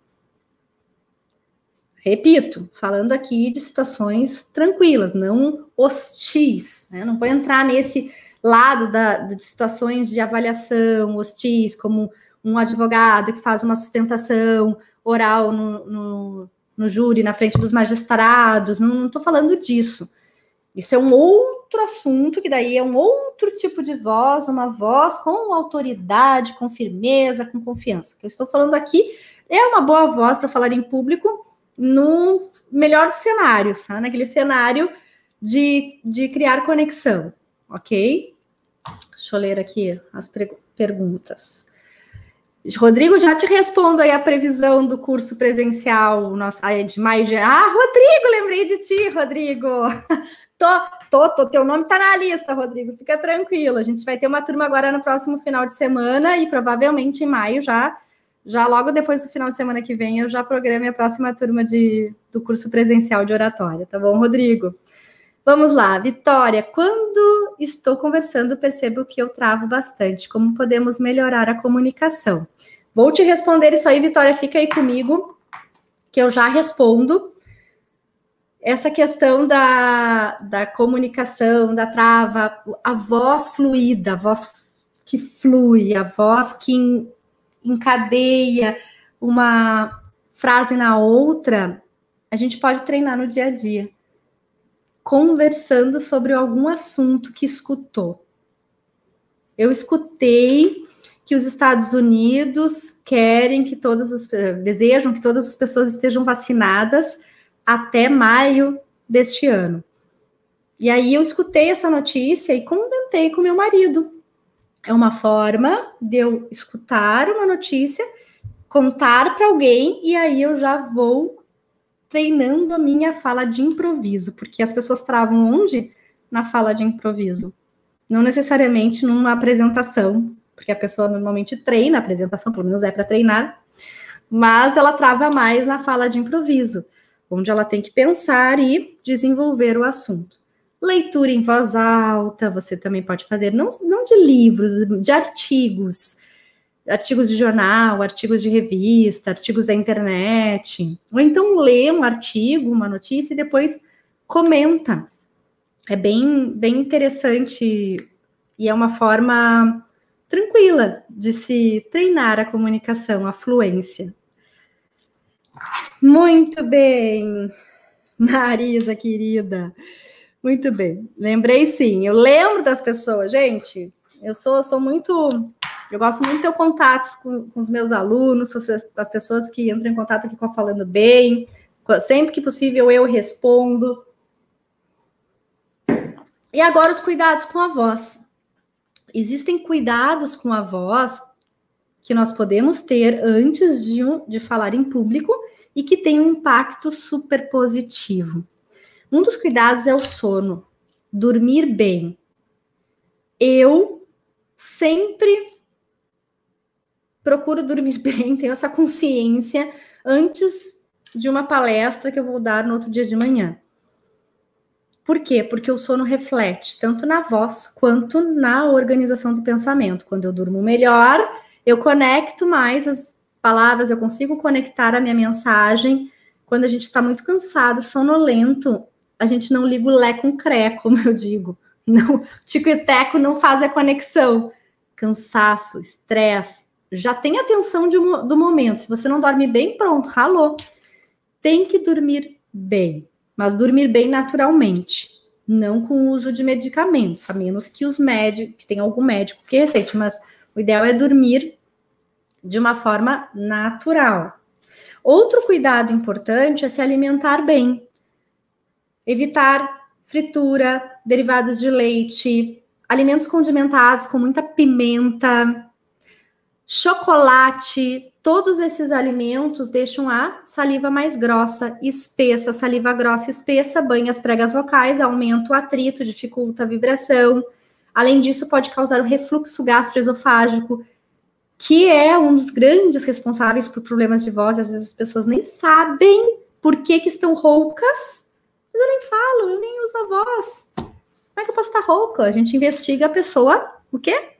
[SPEAKER 1] Repito, falando aqui de situações tranquilas, não hostis. Né? Não vou entrar nesse lado da, de situações de avaliação hostis, como um advogado que faz uma sustentação oral no, no, no júri, na frente dos magistrados. Não estou falando disso. Isso é um outro assunto, que daí é um outro tipo de voz, uma voz com autoridade, com firmeza, com confiança. O que eu estou falando aqui é uma boa voz para falar em público no melhor dos cenários, tá? naquele cenário de, de criar conexão, ok? Deixa eu ler aqui as perguntas. Rodrigo, já te respondo aí a previsão do curso presencial nosso, de maio de. Ah, Rodrigo, lembrei de ti, Rodrigo. tô, tô, tô, teu nome tá na lista, Rodrigo. Fica tranquilo. A gente vai ter uma turma agora no próximo final de semana e provavelmente em maio já já logo depois do final de semana que vem, eu já programei a próxima turma de, do curso presencial de oratória, tá bom, Rodrigo? Vamos lá, Vitória. Quando estou conversando, percebo que eu travo bastante. Como podemos melhorar a comunicação? Vou te responder isso aí, Vitória. Fica aí comigo, que eu já respondo. Essa questão da, da comunicação, da trava, a voz fluida, a voz que flui, a voz que encadeia uma frase na outra, a gente pode treinar no dia a dia conversando sobre algum assunto que escutou. Eu escutei que os Estados Unidos querem que todas as desejam que todas as pessoas estejam vacinadas até maio deste ano. E aí eu escutei essa notícia e comentei com meu marido. É uma forma de eu escutar uma notícia, contar para alguém e aí eu já vou treinando a minha fala de improviso, porque as pessoas travam onde? Na fala de improviso. Não necessariamente numa apresentação, porque a pessoa normalmente treina a apresentação, pelo menos é para treinar, mas ela trava mais na fala de improviso, onde ela tem que pensar e desenvolver o assunto. Leitura em voz alta, você também pode fazer, não, não de livros, de artigos, artigos de jornal, artigos de revista, artigos da internet, ou então lê um artigo, uma notícia e depois comenta. É bem, bem interessante e é uma forma tranquila de se treinar a comunicação, a fluência. Muito bem, Marisa querida. Muito bem. Lembrei sim. Eu lembro das pessoas, gente. Eu sou, sou muito eu gosto muito de ter contatos com, com os meus alunos, com as pessoas que entram em contato aqui com a Falando Bem. Sempre que possível eu respondo. E agora os cuidados com a voz. Existem cuidados com a voz que nós podemos ter antes de, de falar em público e que tem um impacto super positivo. Um dos cuidados é o sono, dormir bem. Eu sempre procuro dormir bem, tenho essa consciência antes de uma palestra que eu vou dar no outro dia de manhã. Por quê? Porque o sono reflete tanto na voz quanto na organização do pensamento. Quando eu durmo melhor, eu conecto mais as palavras, eu consigo conectar a minha mensagem. Quando a gente está muito cansado, sonolento, a gente não liga o lé com cré, como eu digo. Não, tico e teco não faz a conexão. Cansaço, estresse, já tem atenção de, do momento. Se você não dorme bem, pronto, ralou. Tem que dormir bem, mas dormir bem naturalmente, não com o uso de medicamentos, a menos que os médicos, que tem algum médico que receite, mas o ideal é dormir de uma forma natural. Outro cuidado importante é se alimentar bem. Evitar fritura, derivados de leite, alimentos condimentados com muita pimenta, chocolate, todos esses alimentos deixam a saliva mais grossa, espessa, saliva grossa, espessa, banha as pregas vocais, aumenta o atrito, dificulta a vibração. Além disso, pode causar o refluxo gastroesofágico, que é um dos grandes responsáveis por problemas de voz. Às vezes as pessoas nem sabem por que, que estão roucas, mas eu nem falo, eu nem uso a voz. Como é que eu posso estar rouca? A gente investiga a pessoa, o quê?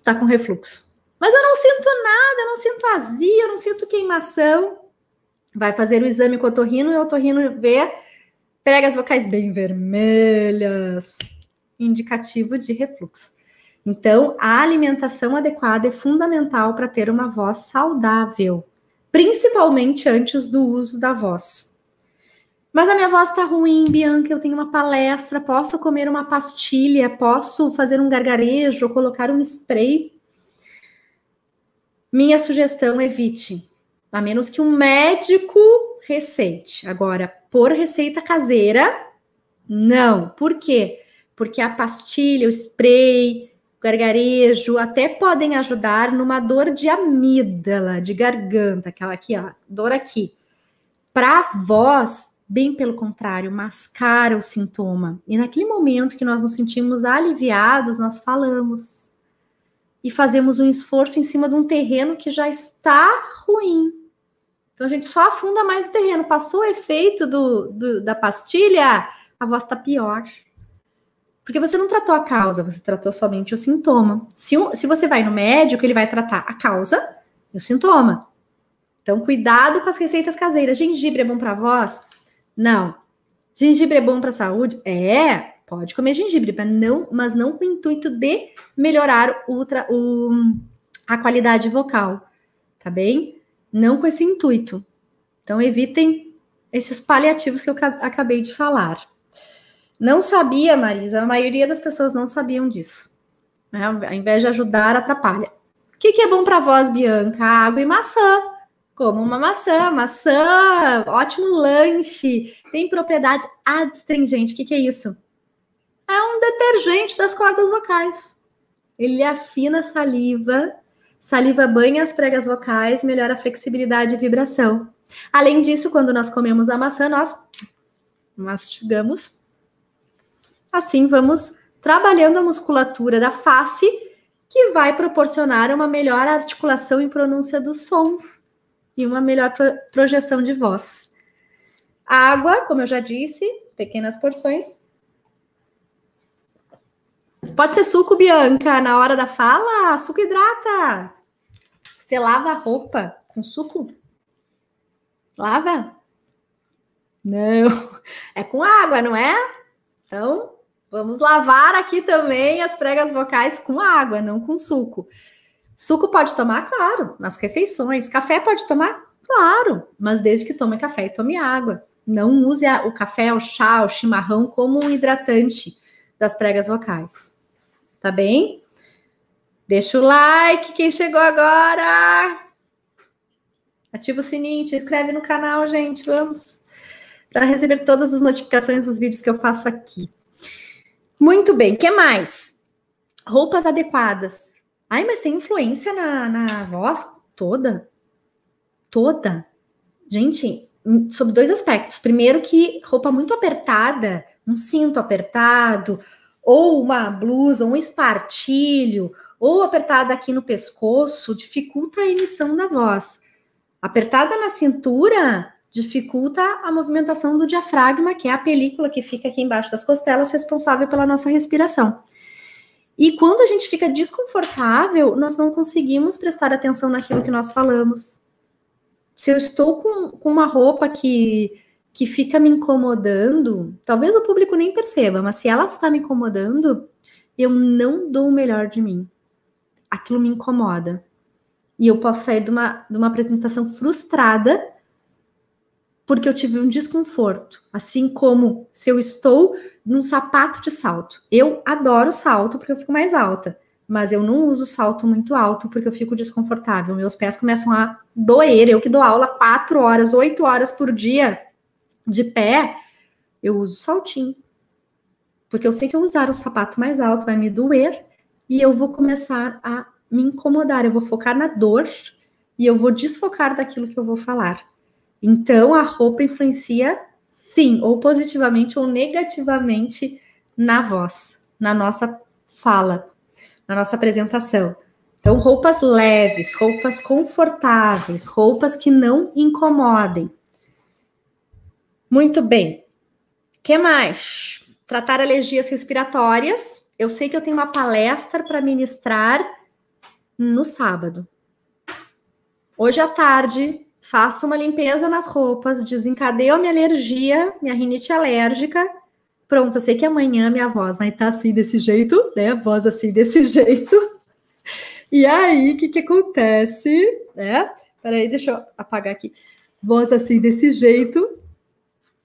[SPEAKER 1] está com refluxo. Mas eu não sinto nada, eu não sinto azia, eu não sinto queimação. Vai fazer o exame com o otorrino e o otorrino vê pregas vocais bem vermelhas, indicativo de refluxo. Então, a alimentação adequada é fundamental para ter uma voz saudável, principalmente antes do uso da voz. Mas a minha voz está ruim, Bianca. Eu tenho uma palestra, posso comer uma pastilha, posso fazer um gargarejo colocar um spray. Minha sugestão: evite, a menos que um médico receite. Agora, por receita caseira, não. Por quê? Porque a pastilha, o spray, o gargarejo até podem ajudar numa dor de amígdala, de garganta, aquela aqui, ó, dor aqui. Para voz, Bem pelo contrário, mascara o sintoma. E naquele momento que nós nos sentimos aliviados, nós falamos. E fazemos um esforço em cima de um terreno que já está ruim. Então a gente só afunda mais o terreno. Passou o efeito do, do da pastilha, a voz está pior. Porque você não tratou a causa, você tratou somente o sintoma. Se, se você vai no médico, ele vai tratar a causa e o sintoma. Então, cuidado com as receitas caseiras. Gengibre é bom para voz? Não. Gengibre é bom para a saúde? É, pode comer gengibre, mas não, mas não com o intuito de melhorar o, a qualidade vocal, tá bem? Não com esse intuito. Então, evitem esses paliativos que eu acabei de falar. Não sabia, Marisa, a maioria das pessoas não sabiam disso. Né? Ao invés de ajudar, atrapalha. O que, que é bom para a voz, Bianca? Água e maçã como uma maçã. Maçã, ótimo lanche, tem propriedade adstringente. O que, que é isso? É um detergente das cordas vocais. Ele afina a saliva, saliva banha as pregas vocais, melhora a flexibilidade e vibração. Além disso, quando nós comemos a maçã, nós mastigamos. Assim, vamos trabalhando a musculatura da face, que vai proporcionar uma melhor articulação e pronúncia dos sons e uma melhor pro projeção de voz. Água, como eu já disse, pequenas porções. Pode ser suco, Bianca, na hora da fala. Suco hidrata. Você lava a roupa com suco? Lava? Não. É com água, não é? Então, vamos lavar aqui também as pregas vocais com água, não com suco. Suco pode tomar, claro, nas refeições. Café pode tomar, claro, mas desde que tome café e tome água. Não use o café, o chá, o chimarrão como um hidratante das pregas vocais. Tá bem? Deixa o like, quem chegou agora. Ativa o sininho, se inscreve no canal, gente. Vamos para receber todas as notificações dos vídeos que eu faço aqui. Muito bem, que mais? Roupas adequadas. Ai, mas tem influência na, na voz toda? Toda? Gente, sobre dois aspectos. Primeiro, que roupa muito apertada, um cinto apertado, ou uma blusa, um espartilho, ou apertada aqui no pescoço, dificulta a emissão da voz. Apertada na cintura dificulta a movimentação do diafragma, que é a película que fica aqui embaixo das costelas, responsável pela nossa respiração. E quando a gente fica desconfortável, nós não conseguimos prestar atenção naquilo que nós falamos. Se eu estou com, com uma roupa que, que fica me incomodando, talvez o público nem perceba, mas se ela está me incomodando, eu não dou o melhor de mim. Aquilo me incomoda. E eu posso sair de uma, de uma apresentação frustrada porque eu tive um desconforto. Assim como se eu estou num sapato de salto. Eu adoro salto porque eu fico mais alta, mas eu não uso salto muito alto porque eu fico desconfortável. Meus pés começam a doer. Eu que dou aula quatro horas, oito horas por dia de pé, eu uso saltinho. Porque eu sei que eu usar o sapato mais alto vai me doer e eu vou começar a me incomodar. Eu vou focar na dor e eu vou desfocar daquilo que eu vou falar. Então, a roupa influencia, sim, ou positivamente ou negativamente na voz, na nossa fala, na nossa apresentação. Então, roupas leves, roupas confortáveis, roupas que não incomodem. Muito bem. Que mais? Tratar alergias respiratórias. Eu sei que eu tenho uma palestra para ministrar no sábado. Hoje à tarde, faço uma limpeza nas roupas, desencadeio a minha alergia, minha rinite alérgica. Pronto, eu sei que amanhã minha voz vai estar assim desse jeito, né? Voz assim desse jeito. E aí, o que, que acontece? Né? Peraí, deixa eu apagar aqui. Voz assim desse jeito,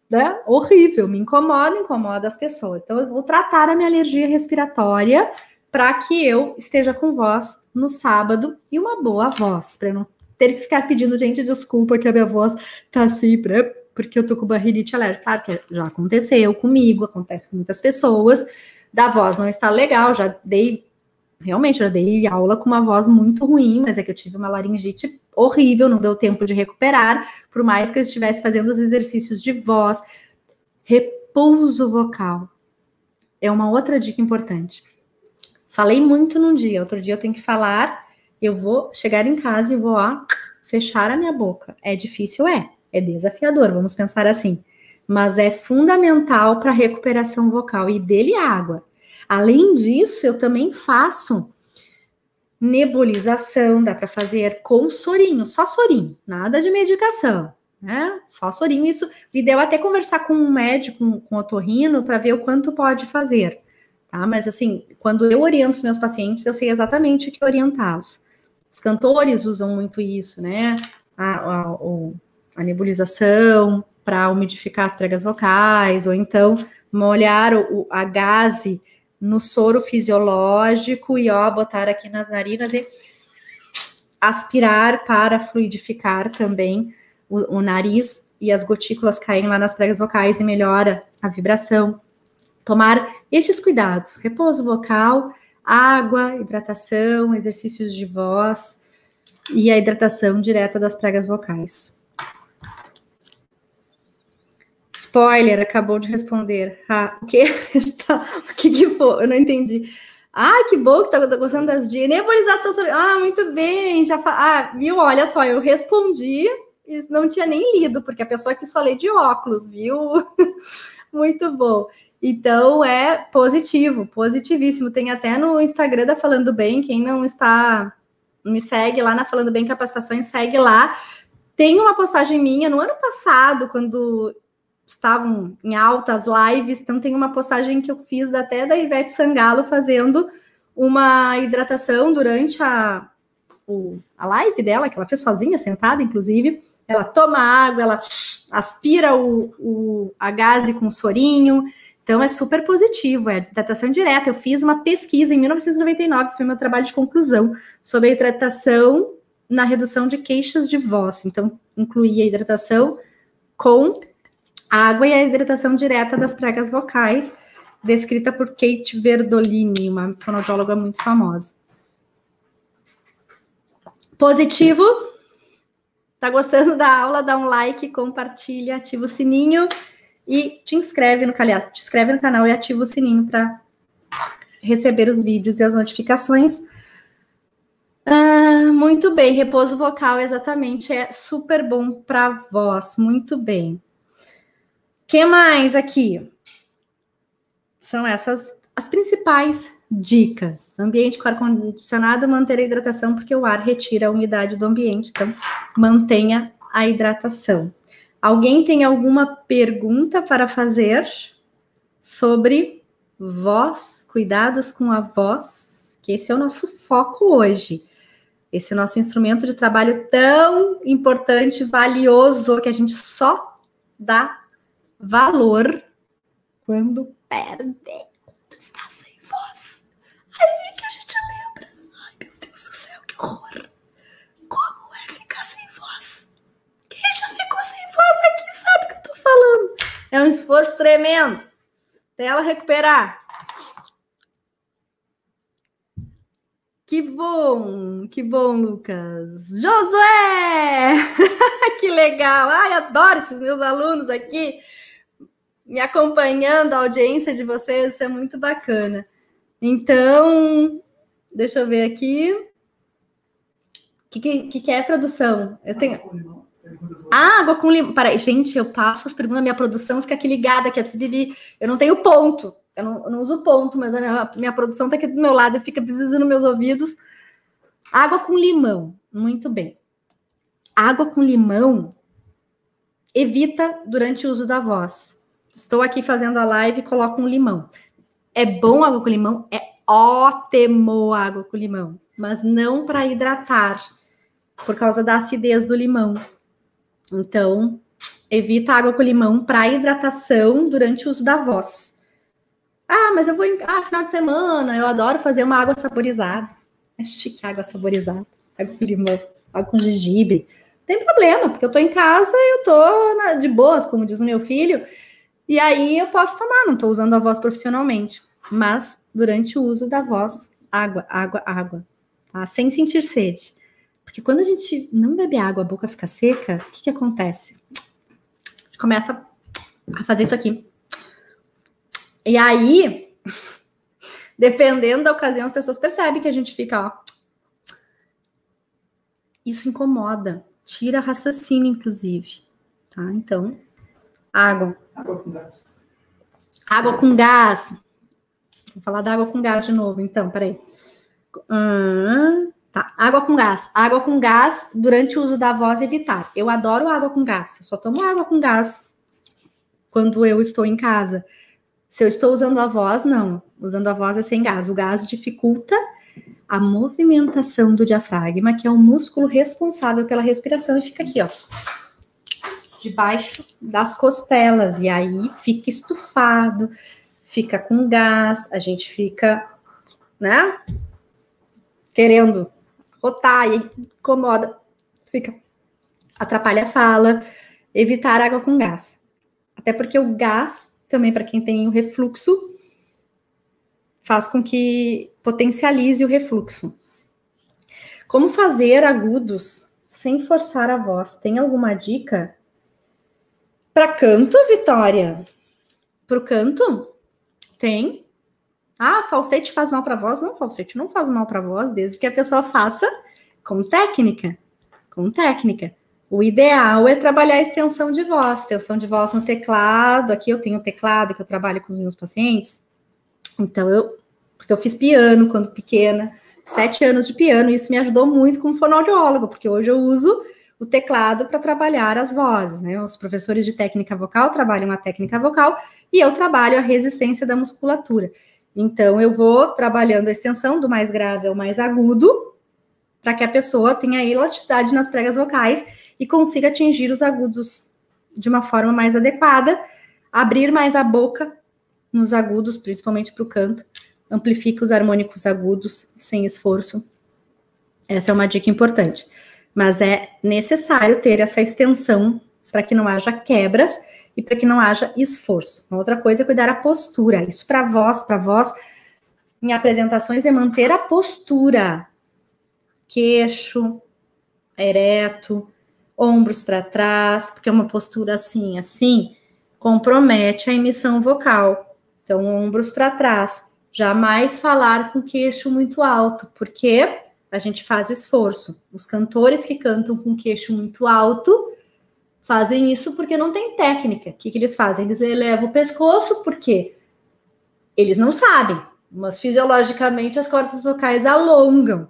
[SPEAKER 1] né? Horrível, me incomoda, incomoda as pessoas. Então, eu vou tratar a minha alergia respiratória para que eu esteja com voz no sábado e uma boa voz, para não ter que ficar pedindo, gente, desculpa que a minha voz tá assim, porque eu tô com barrinite alérgica. Claro que já aconteceu comigo, acontece com muitas pessoas, da voz não está legal, já dei, realmente, já dei aula com uma voz muito ruim, mas é que eu tive uma laringite horrível, não deu tempo de recuperar, por mais que eu estivesse fazendo os exercícios de voz. Repouso vocal é uma outra dica importante. Falei muito num dia, outro dia eu tenho que falar eu vou chegar em casa e vou ó, fechar a minha boca. É difícil, é. É desafiador, vamos pensar assim. Mas é fundamental para a recuperação vocal e dele água. Além disso, eu também faço nebulização, dá para fazer com sorinho, só sorinho, nada de medicação, né? Só sorinho. Isso, ideal é até conversar com um médico, com um otorrino, para ver o quanto pode fazer, tá? Mas assim, quando eu oriento os meus pacientes, eu sei exatamente o que orientá-los. Os cantores usam muito isso, né? A, a, a nebulização para umidificar as pregas vocais, ou então molhar o, a gaze no soro fisiológico e ó, botar aqui nas narinas e aspirar para fluidificar também o, o nariz e as gotículas caem lá nas pregas vocais e melhora a vibração. Tomar estes cuidados: repouso vocal, água, hidratação, exercícios de voz e a hidratação direta das pregas vocais. Spoiler, acabou de responder. Ah, o quê? tá, o que que foi? Eu não entendi. Ah, que bom que tá, gostando das dicas. Nebulização. Ah, muito bem. Já fa... Ah, viu? Olha só, eu respondi e não tinha nem lido, porque a pessoa que só lê de óculos, viu? muito bom. Então é positivo, positivíssimo. Tem até no Instagram da Falando Bem, quem não está me segue lá na Falando Bem Capacitações, segue lá. Tem uma postagem minha no ano passado, quando estavam em altas lives, então tem uma postagem que eu fiz até da Ivete Sangalo fazendo uma hidratação durante a, o, a live dela, que ela fez sozinha, sentada, inclusive. Ela toma água, ela aspira o, o, a gase com sorinho. Então é super positivo, é hidratação direta. Eu fiz uma pesquisa em 1999, foi meu trabalho de conclusão, sobre a hidratação na redução de queixas de voz. Então, incluía a hidratação com água e a hidratação direta das pregas vocais, descrita por Kate Verdolini, uma fonoaudióloga muito famosa. Positivo? Tá gostando da aula? Dá um like, compartilha, ativa o sininho e te inscreve no canal, te inscreve no canal e ativa o sininho para receber os vídeos e as notificações. Ah, muito bem, repouso vocal, exatamente, é super bom para voz, muito bem que mais aqui? São essas as principais dicas. Ambiente com ar-condicionado, manter a hidratação, porque o ar retira a umidade do ambiente, então mantenha a hidratação. Alguém tem alguma pergunta para fazer sobre voz, cuidados com a voz? Que esse é o nosso foco hoje. Esse nosso instrumento de trabalho tão importante, valioso, que a gente só dá valor quando perde, quando está sem voz. Aí que a gente lembra. Ai, meu Deus do céu, que horror. Como é ficar sem voz? Quem já ficou sem voz aqui sabe o que eu tô falando. É um esforço tremendo até ela recuperar. Que bom, que bom, Lucas. Josué! que legal! Ai, adoro esses meus alunos aqui me acompanhando, a audiência de vocês, isso é muito bacana. Então, deixa eu ver aqui. O que, que, que é produção? Eu tenho. Água com limão. Peraí, gente, eu passo as perguntas, minha produção fica aqui ligada, que eu não tenho ponto. Eu não, eu não uso ponto, mas a minha, minha produção está aqui do meu lado e fica precisando meus ouvidos. Água com limão. Muito bem. Água com limão evita durante o uso da voz. Estou aqui fazendo a live e coloco um limão. É bom água com limão? É ótimo água com limão, mas não para hidratar, por causa da acidez do limão. Então, evita água com limão para hidratação durante o uso da voz. Ah, mas eu vou em ah, final de semana, eu adoro fazer uma água saborizada. É chique água saborizada, água com limão, água com gengibre. Tem problema, porque eu tô em casa e eu tô na, de boas, como diz o meu filho, e aí eu posso tomar, não estou usando a voz profissionalmente, mas durante o uso da voz, água, água, água, tá? Sem sentir sede. Porque quando a gente não bebe água, a boca fica seca, o que, que acontece? A gente começa a fazer isso aqui. E aí, dependendo da ocasião, as pessoas percebem que a gente fica, ó. Isso incomoda. tira raciocínio, inclusive. Tá? Então, água.
[SPEAKER 2] Água com gás.
[SPEAKER 1] Água com gás. Vou falar da água com gás de novo, então, peraí. Hum, tá, água com gás. Água com gás durante o uso da voz evitar. Eu adoro água com gás. Eu só tomo água com gás quando eu estou em casa. Se eu estou usando a voz, não. Usando a voz é sem gás. O gás dificulta a movimentação do diafragma, que é o músculo responsável pela respiração, e fica aqui, ó, debaixo das costelas, e aí fica estufado, fica com gás, a gente fica, né, querendo rotar, e incomoda, fica, atrapalha a fala, evitar água com gás. Até porque o gás, também para quem tem o refluxo, faz com que potencialize o refluxo. Como fazer agudos sem forçar a voz? Tem alguma dica? Para canto, Vitória? Para o canto? Tem. Ah, falsete faz mal para voz? Não, falsete não faz mal para voz, desde que a pessoa faça com técnica. Com técnica. O ideal é trabalhar a extensão de voz, extensão de voz no teclado. Aqui eu tenho um teclado que eu trabalho com os meus pacientes. Então, eu, porque eu fiz piano quando pequena, sete anos de piano, e isso me ajudou muito como fonoaudiólogo, porque hoje eu uso o teclado para trabalhar as vozes, né? Os professores de técnica vocal trabalham a técnica vocal e eu trabalho a resistência da musculatura. Então, eu vou trabalhando a extensão do mais grave ao mais agudo, para que a pessoa tenha elasticidade nas pregas vocais e consiga atingir os agudos de uma forma mais adequada, abrir mais a boca nos agudos, principalmente para o canto, amplifica os harmônicos agudos sem esforço. Essa é uma dica importante. Mas é necessário ter essa extensão para que não haja quebras e para que não haja esforço. Uma outra coisa é cuidar a postura. Isso para voz, para voz, em apresentações é manter a postura. Queixo ereto, ombros para trás, porque uma postura assim, assim, compromete a emissão vocal. Então, ombros para trás. Jamais falar com queixo muito alto, porque a gente faz esforço. Os cantores que cantam com queixo muito alto fazem isso porque não tem técnica. O que, que eles fazem? Eles elevam o pescoço porque eles não sabem, mas fisiologicamente as cordas vocais alongam.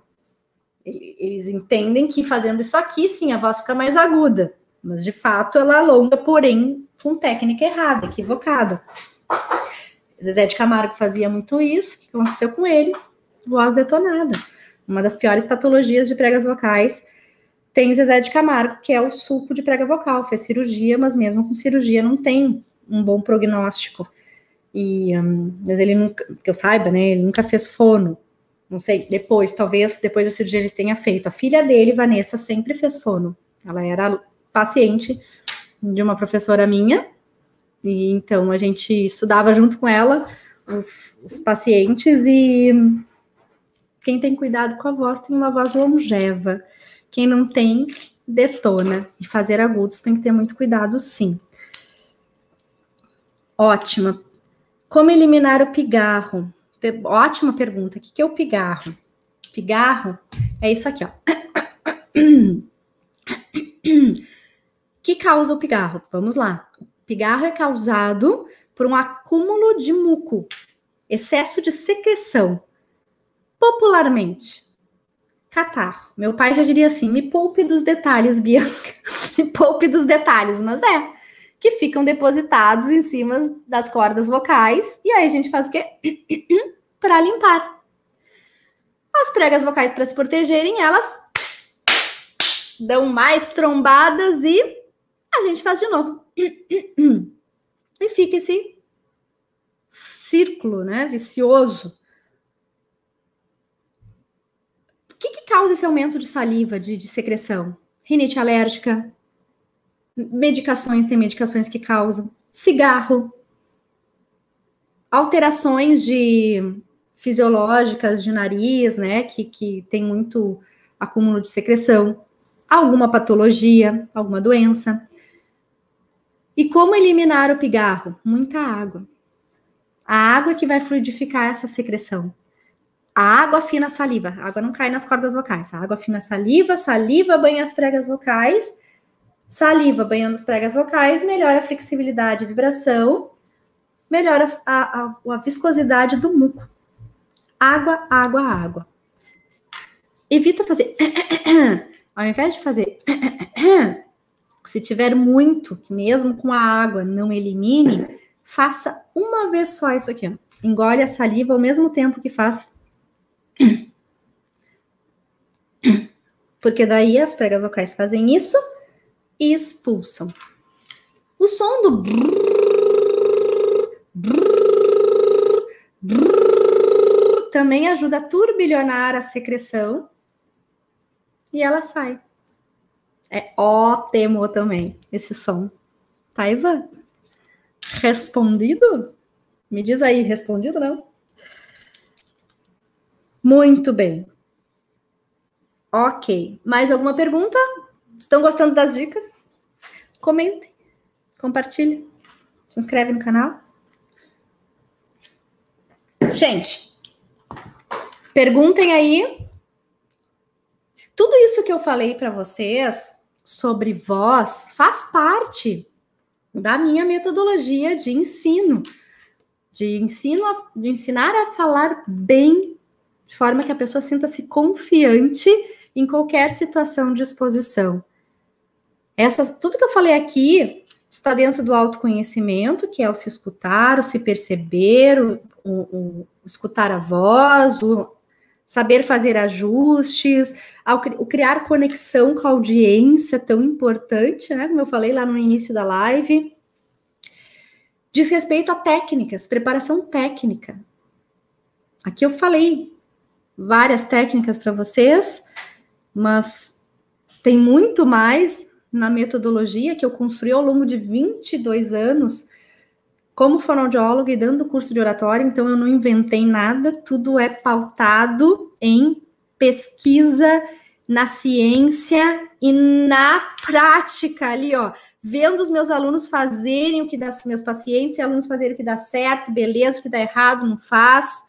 [SPEAKER 1] Eles entendem que fazendo isso aqui, sim, a voz fica mais aguda, mas de fato ela alonga, porém com técnica errada, equivocada. Zezé de Camargo fazia muito isso. O que aconteceu com ele? Voz detonada. Uma das piores patologias de pregas vocais tem Zezé de Camargo, que é o suco de prega vocal. Fez cirurgia, mas mesmo com cirurgia não tem um bom prognóstico. E, um, mas ele nunca, que eu saiba, né? Ele nunca fez fono. Não sei, depois, talvez depois da cirurgia ele tenha feito. A filha dele, Vanessa, sempre fez fono. Ela era paciente de uma professora minha, e então a gente estudava junto com ela os, os pacientes e quem tem cuidado com a voz tem uma voz longeva. Quem não tem, detona. E fazer agudos tem que ter muito cuidado, sim. Ótima. Como eliminar o pigarro? Ótima pergunta. O que é o pigarro? Pigarro é isso aqui, ó. que causa o pigarro? Vamos lá. Pigarro é causado por um acúmulo de muco, excesso de secreção. Popularmente, catarro. Meu pai já diria assim: me poupe dos detalhes, Bianca. me poupe dos detalhes, mas é. Que ficam depositados em cima das cordas vocais. E aí a gente faz o quê? para limpar. As pregas vocais, para se protegerem, elas dão mais trombadas e a gente faz de novo. E fica esse círculo, né, vicioso. O que, que causa esse aumento de saliva, de, de secreção? Rinite alérgica, medicações, tem medicações que causam, cigarro, alterações de fisiológicas de nariz, né, que, que tem muito acúmulo de secreção, alguma patologia, alguma doença. E como eliminar o pigarro? Muita água. A água que vai fluidificar essa secreção. A água afina a saliva. A água não cai nas cordas vocais. A água afina a saliva, saliva banha as pregas vocais. Saliva banhando as pregas vocais, melhora a flexibilidade e vibração, melhora a, a, a viscosidade do muco. Água, água, água. Evita fazer. Ao invés de fazer. Se tiver muito, mesmo com a água não elimine, faça uma vez só isso aqui. Ó. Engole a saliva ao mesmo tempo que faz. Porque daí as pregas vocais fazem isso e expulsam. O som do também ajuda a turbilhonar a secreção e ela sai. É ótimo também esse som. Tá, Ivan? Respondido? Me diz aí, respondido não? Muito bem. Ok. Mais alguma pergunta? Estão gostando das dicas? Comentem, compartilhem, se inscreve no canal. Gente, perguntem aí. Tudo isso que eu falei para vocês sobre voz faz parte da minha metodologia de ensino, de ensino a, de ensinar a falar bem, de forma que a pessoa sinta-se confiante em qualquer situação de exposição. Essa, tudo que eu falei aqui está dentro do autoconhecimento, que é o se escutar, o se perceber, o, o, o escutar a voz, o saber fazer ajustes, ao, o criar conexão com a audiência, tão importante, né? Como eu falei lá no início da live. Diz respeito a técnicas, preparação técnica. Aqui eu falei várias técnicas para vocês, mas tem muito mais na metodologia que eu construí ao longo de 22 anos como fonoaudióloga e dando curso de oratório, então eu não inventei nada, tudo é pautado em pesquisa, na ciência e na prática ali, ó, vendo os meus alunos fazerem o que dá, meus pacientes e alunos fazerem o que dá certo, beleza, o que dá errado, não faz.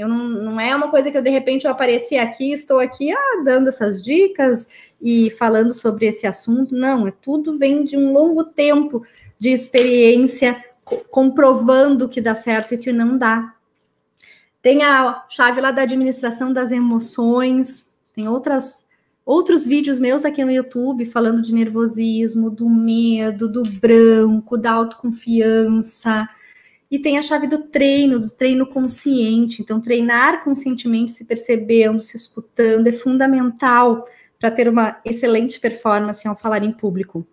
[SPEAKER 1] Eu não, não é uma coisa que eu de repente eu apareci aqui, estou aqui ah, dando essas dicas e falando sobre esse assunto. Não, é tudo vem de um longo tempo de experiência comprovando o que dá certo e o que não dá. Tem a chave lá da administração das emoções, tem outras outros vídeos meus aqui no YouTube falando de nervosismo, do medo, do branco, da autoconfiança. E tem a chave do treino, do treino consciente. Então, treinar conscientemente, se percebendo, se escutando, é fundamental para ter uma excelente performance ao falar em público.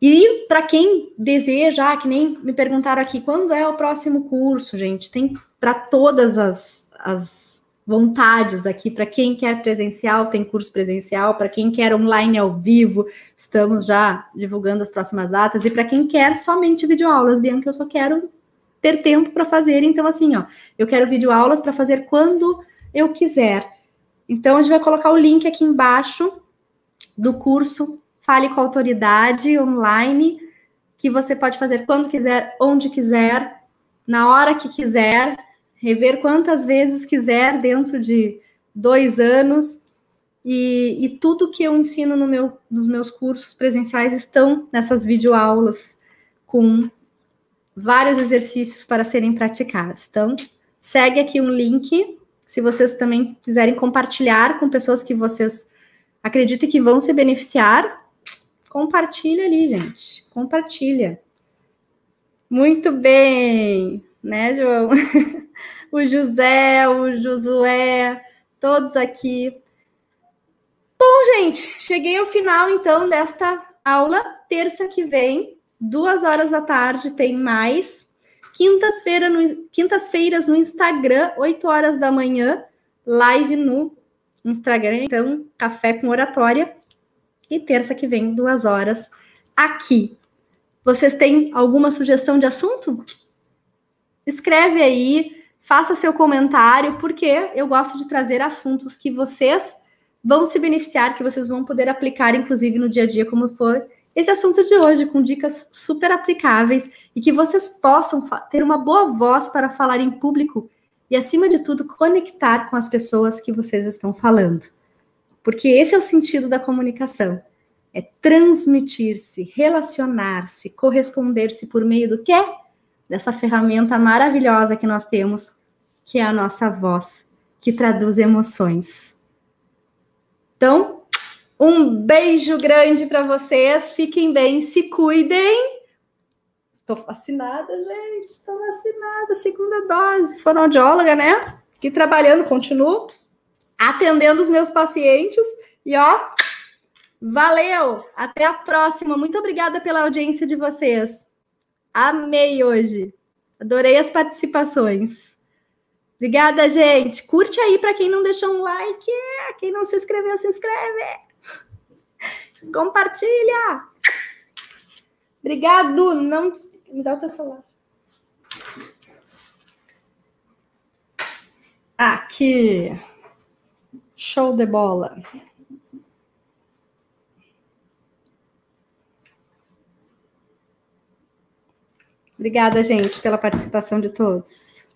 [SPEAKER 1] E para quem deseja, ah, que nem me perguntaram aqui, quando é o próximo curso, gente? Tem para todas as, as vontades aqui. Para quem quer presencial, tem curso presencial. Para quem quer online ao vivo, estamos já divulgando as próximas datas. E para quem quer somente videoaulas, Bianca, eu só quero ter tempo para fazer. Então, assim, ó, eu quero videoaulas para fazer quando eu quiser. Então, a gente vai colocar o link aqui embaixo do curso Fale com Autoridade online, que você pode fazer quando quiser, onde quiser, na hora que quiser, rever quantas vezes quiser dentro de dois anos. E, e tudo que eu ensino no meu, nos meus cursos presenciais estão nessas videoaulas com vários exercícios para serem praticados. Então, segue aqui um link, se vocês também quiserem compartilhar com pessoas que vocês acreditem que vão se beneficiar, Compartilha ali, gente. Compartilha. Muito bem, né, João? o José, o Josué, todos aqui. Bom, gente, cheguei ao final então desta aula. Terça que vem, duas horas da tarde, tem mais. Quintas-feiras no, quintas-feiras no Instagram, 8 horas da manhã, live no Instagram, então, café com oratória e terça que vem, duas horas, aqui. Vocês têm alguma sugestão de assunto? Escreve aí, faça seu comentário, porque eu gosto de trazer assuntos que vocês vão se beneficiar, que vocês vão poder aplicar, inclusive no dia a dia, como foi esse assunto de hoje, com dicas super aplicáveis e que vocês possam ter uma boa voz para falar em público e, acima de tudo, conectar com as pessoas que vocês estão falando. Porque esse é o sentido da comunicação. É transmitir-se, relacionar-se, corresponder-se por meio do quê? Dessa ferramenta maravilhosa que nós temos, que é a nossa voz, que traduz emoções. Então, um beijo grande para vocês, fiquem bem, se cuidem. Tô fascinada, gente, tô vacinada, segunda dose, fonoaudióloga, né? Aqui trabalhando, continuo atendendo os meus pacientes e ó, valeu! Até a próxima. Muito obrigada pela audiência de vocês. Amei hoje. Adorei as participações. Obrigada, gente. Curte aí para quem não deixou um like. Quem não se inscreveu, se inscreve. Compartilha. Obrigado. Não me dá o teu celular. Aqui. Show de bola. Obrigada, gente, pela participação de todos.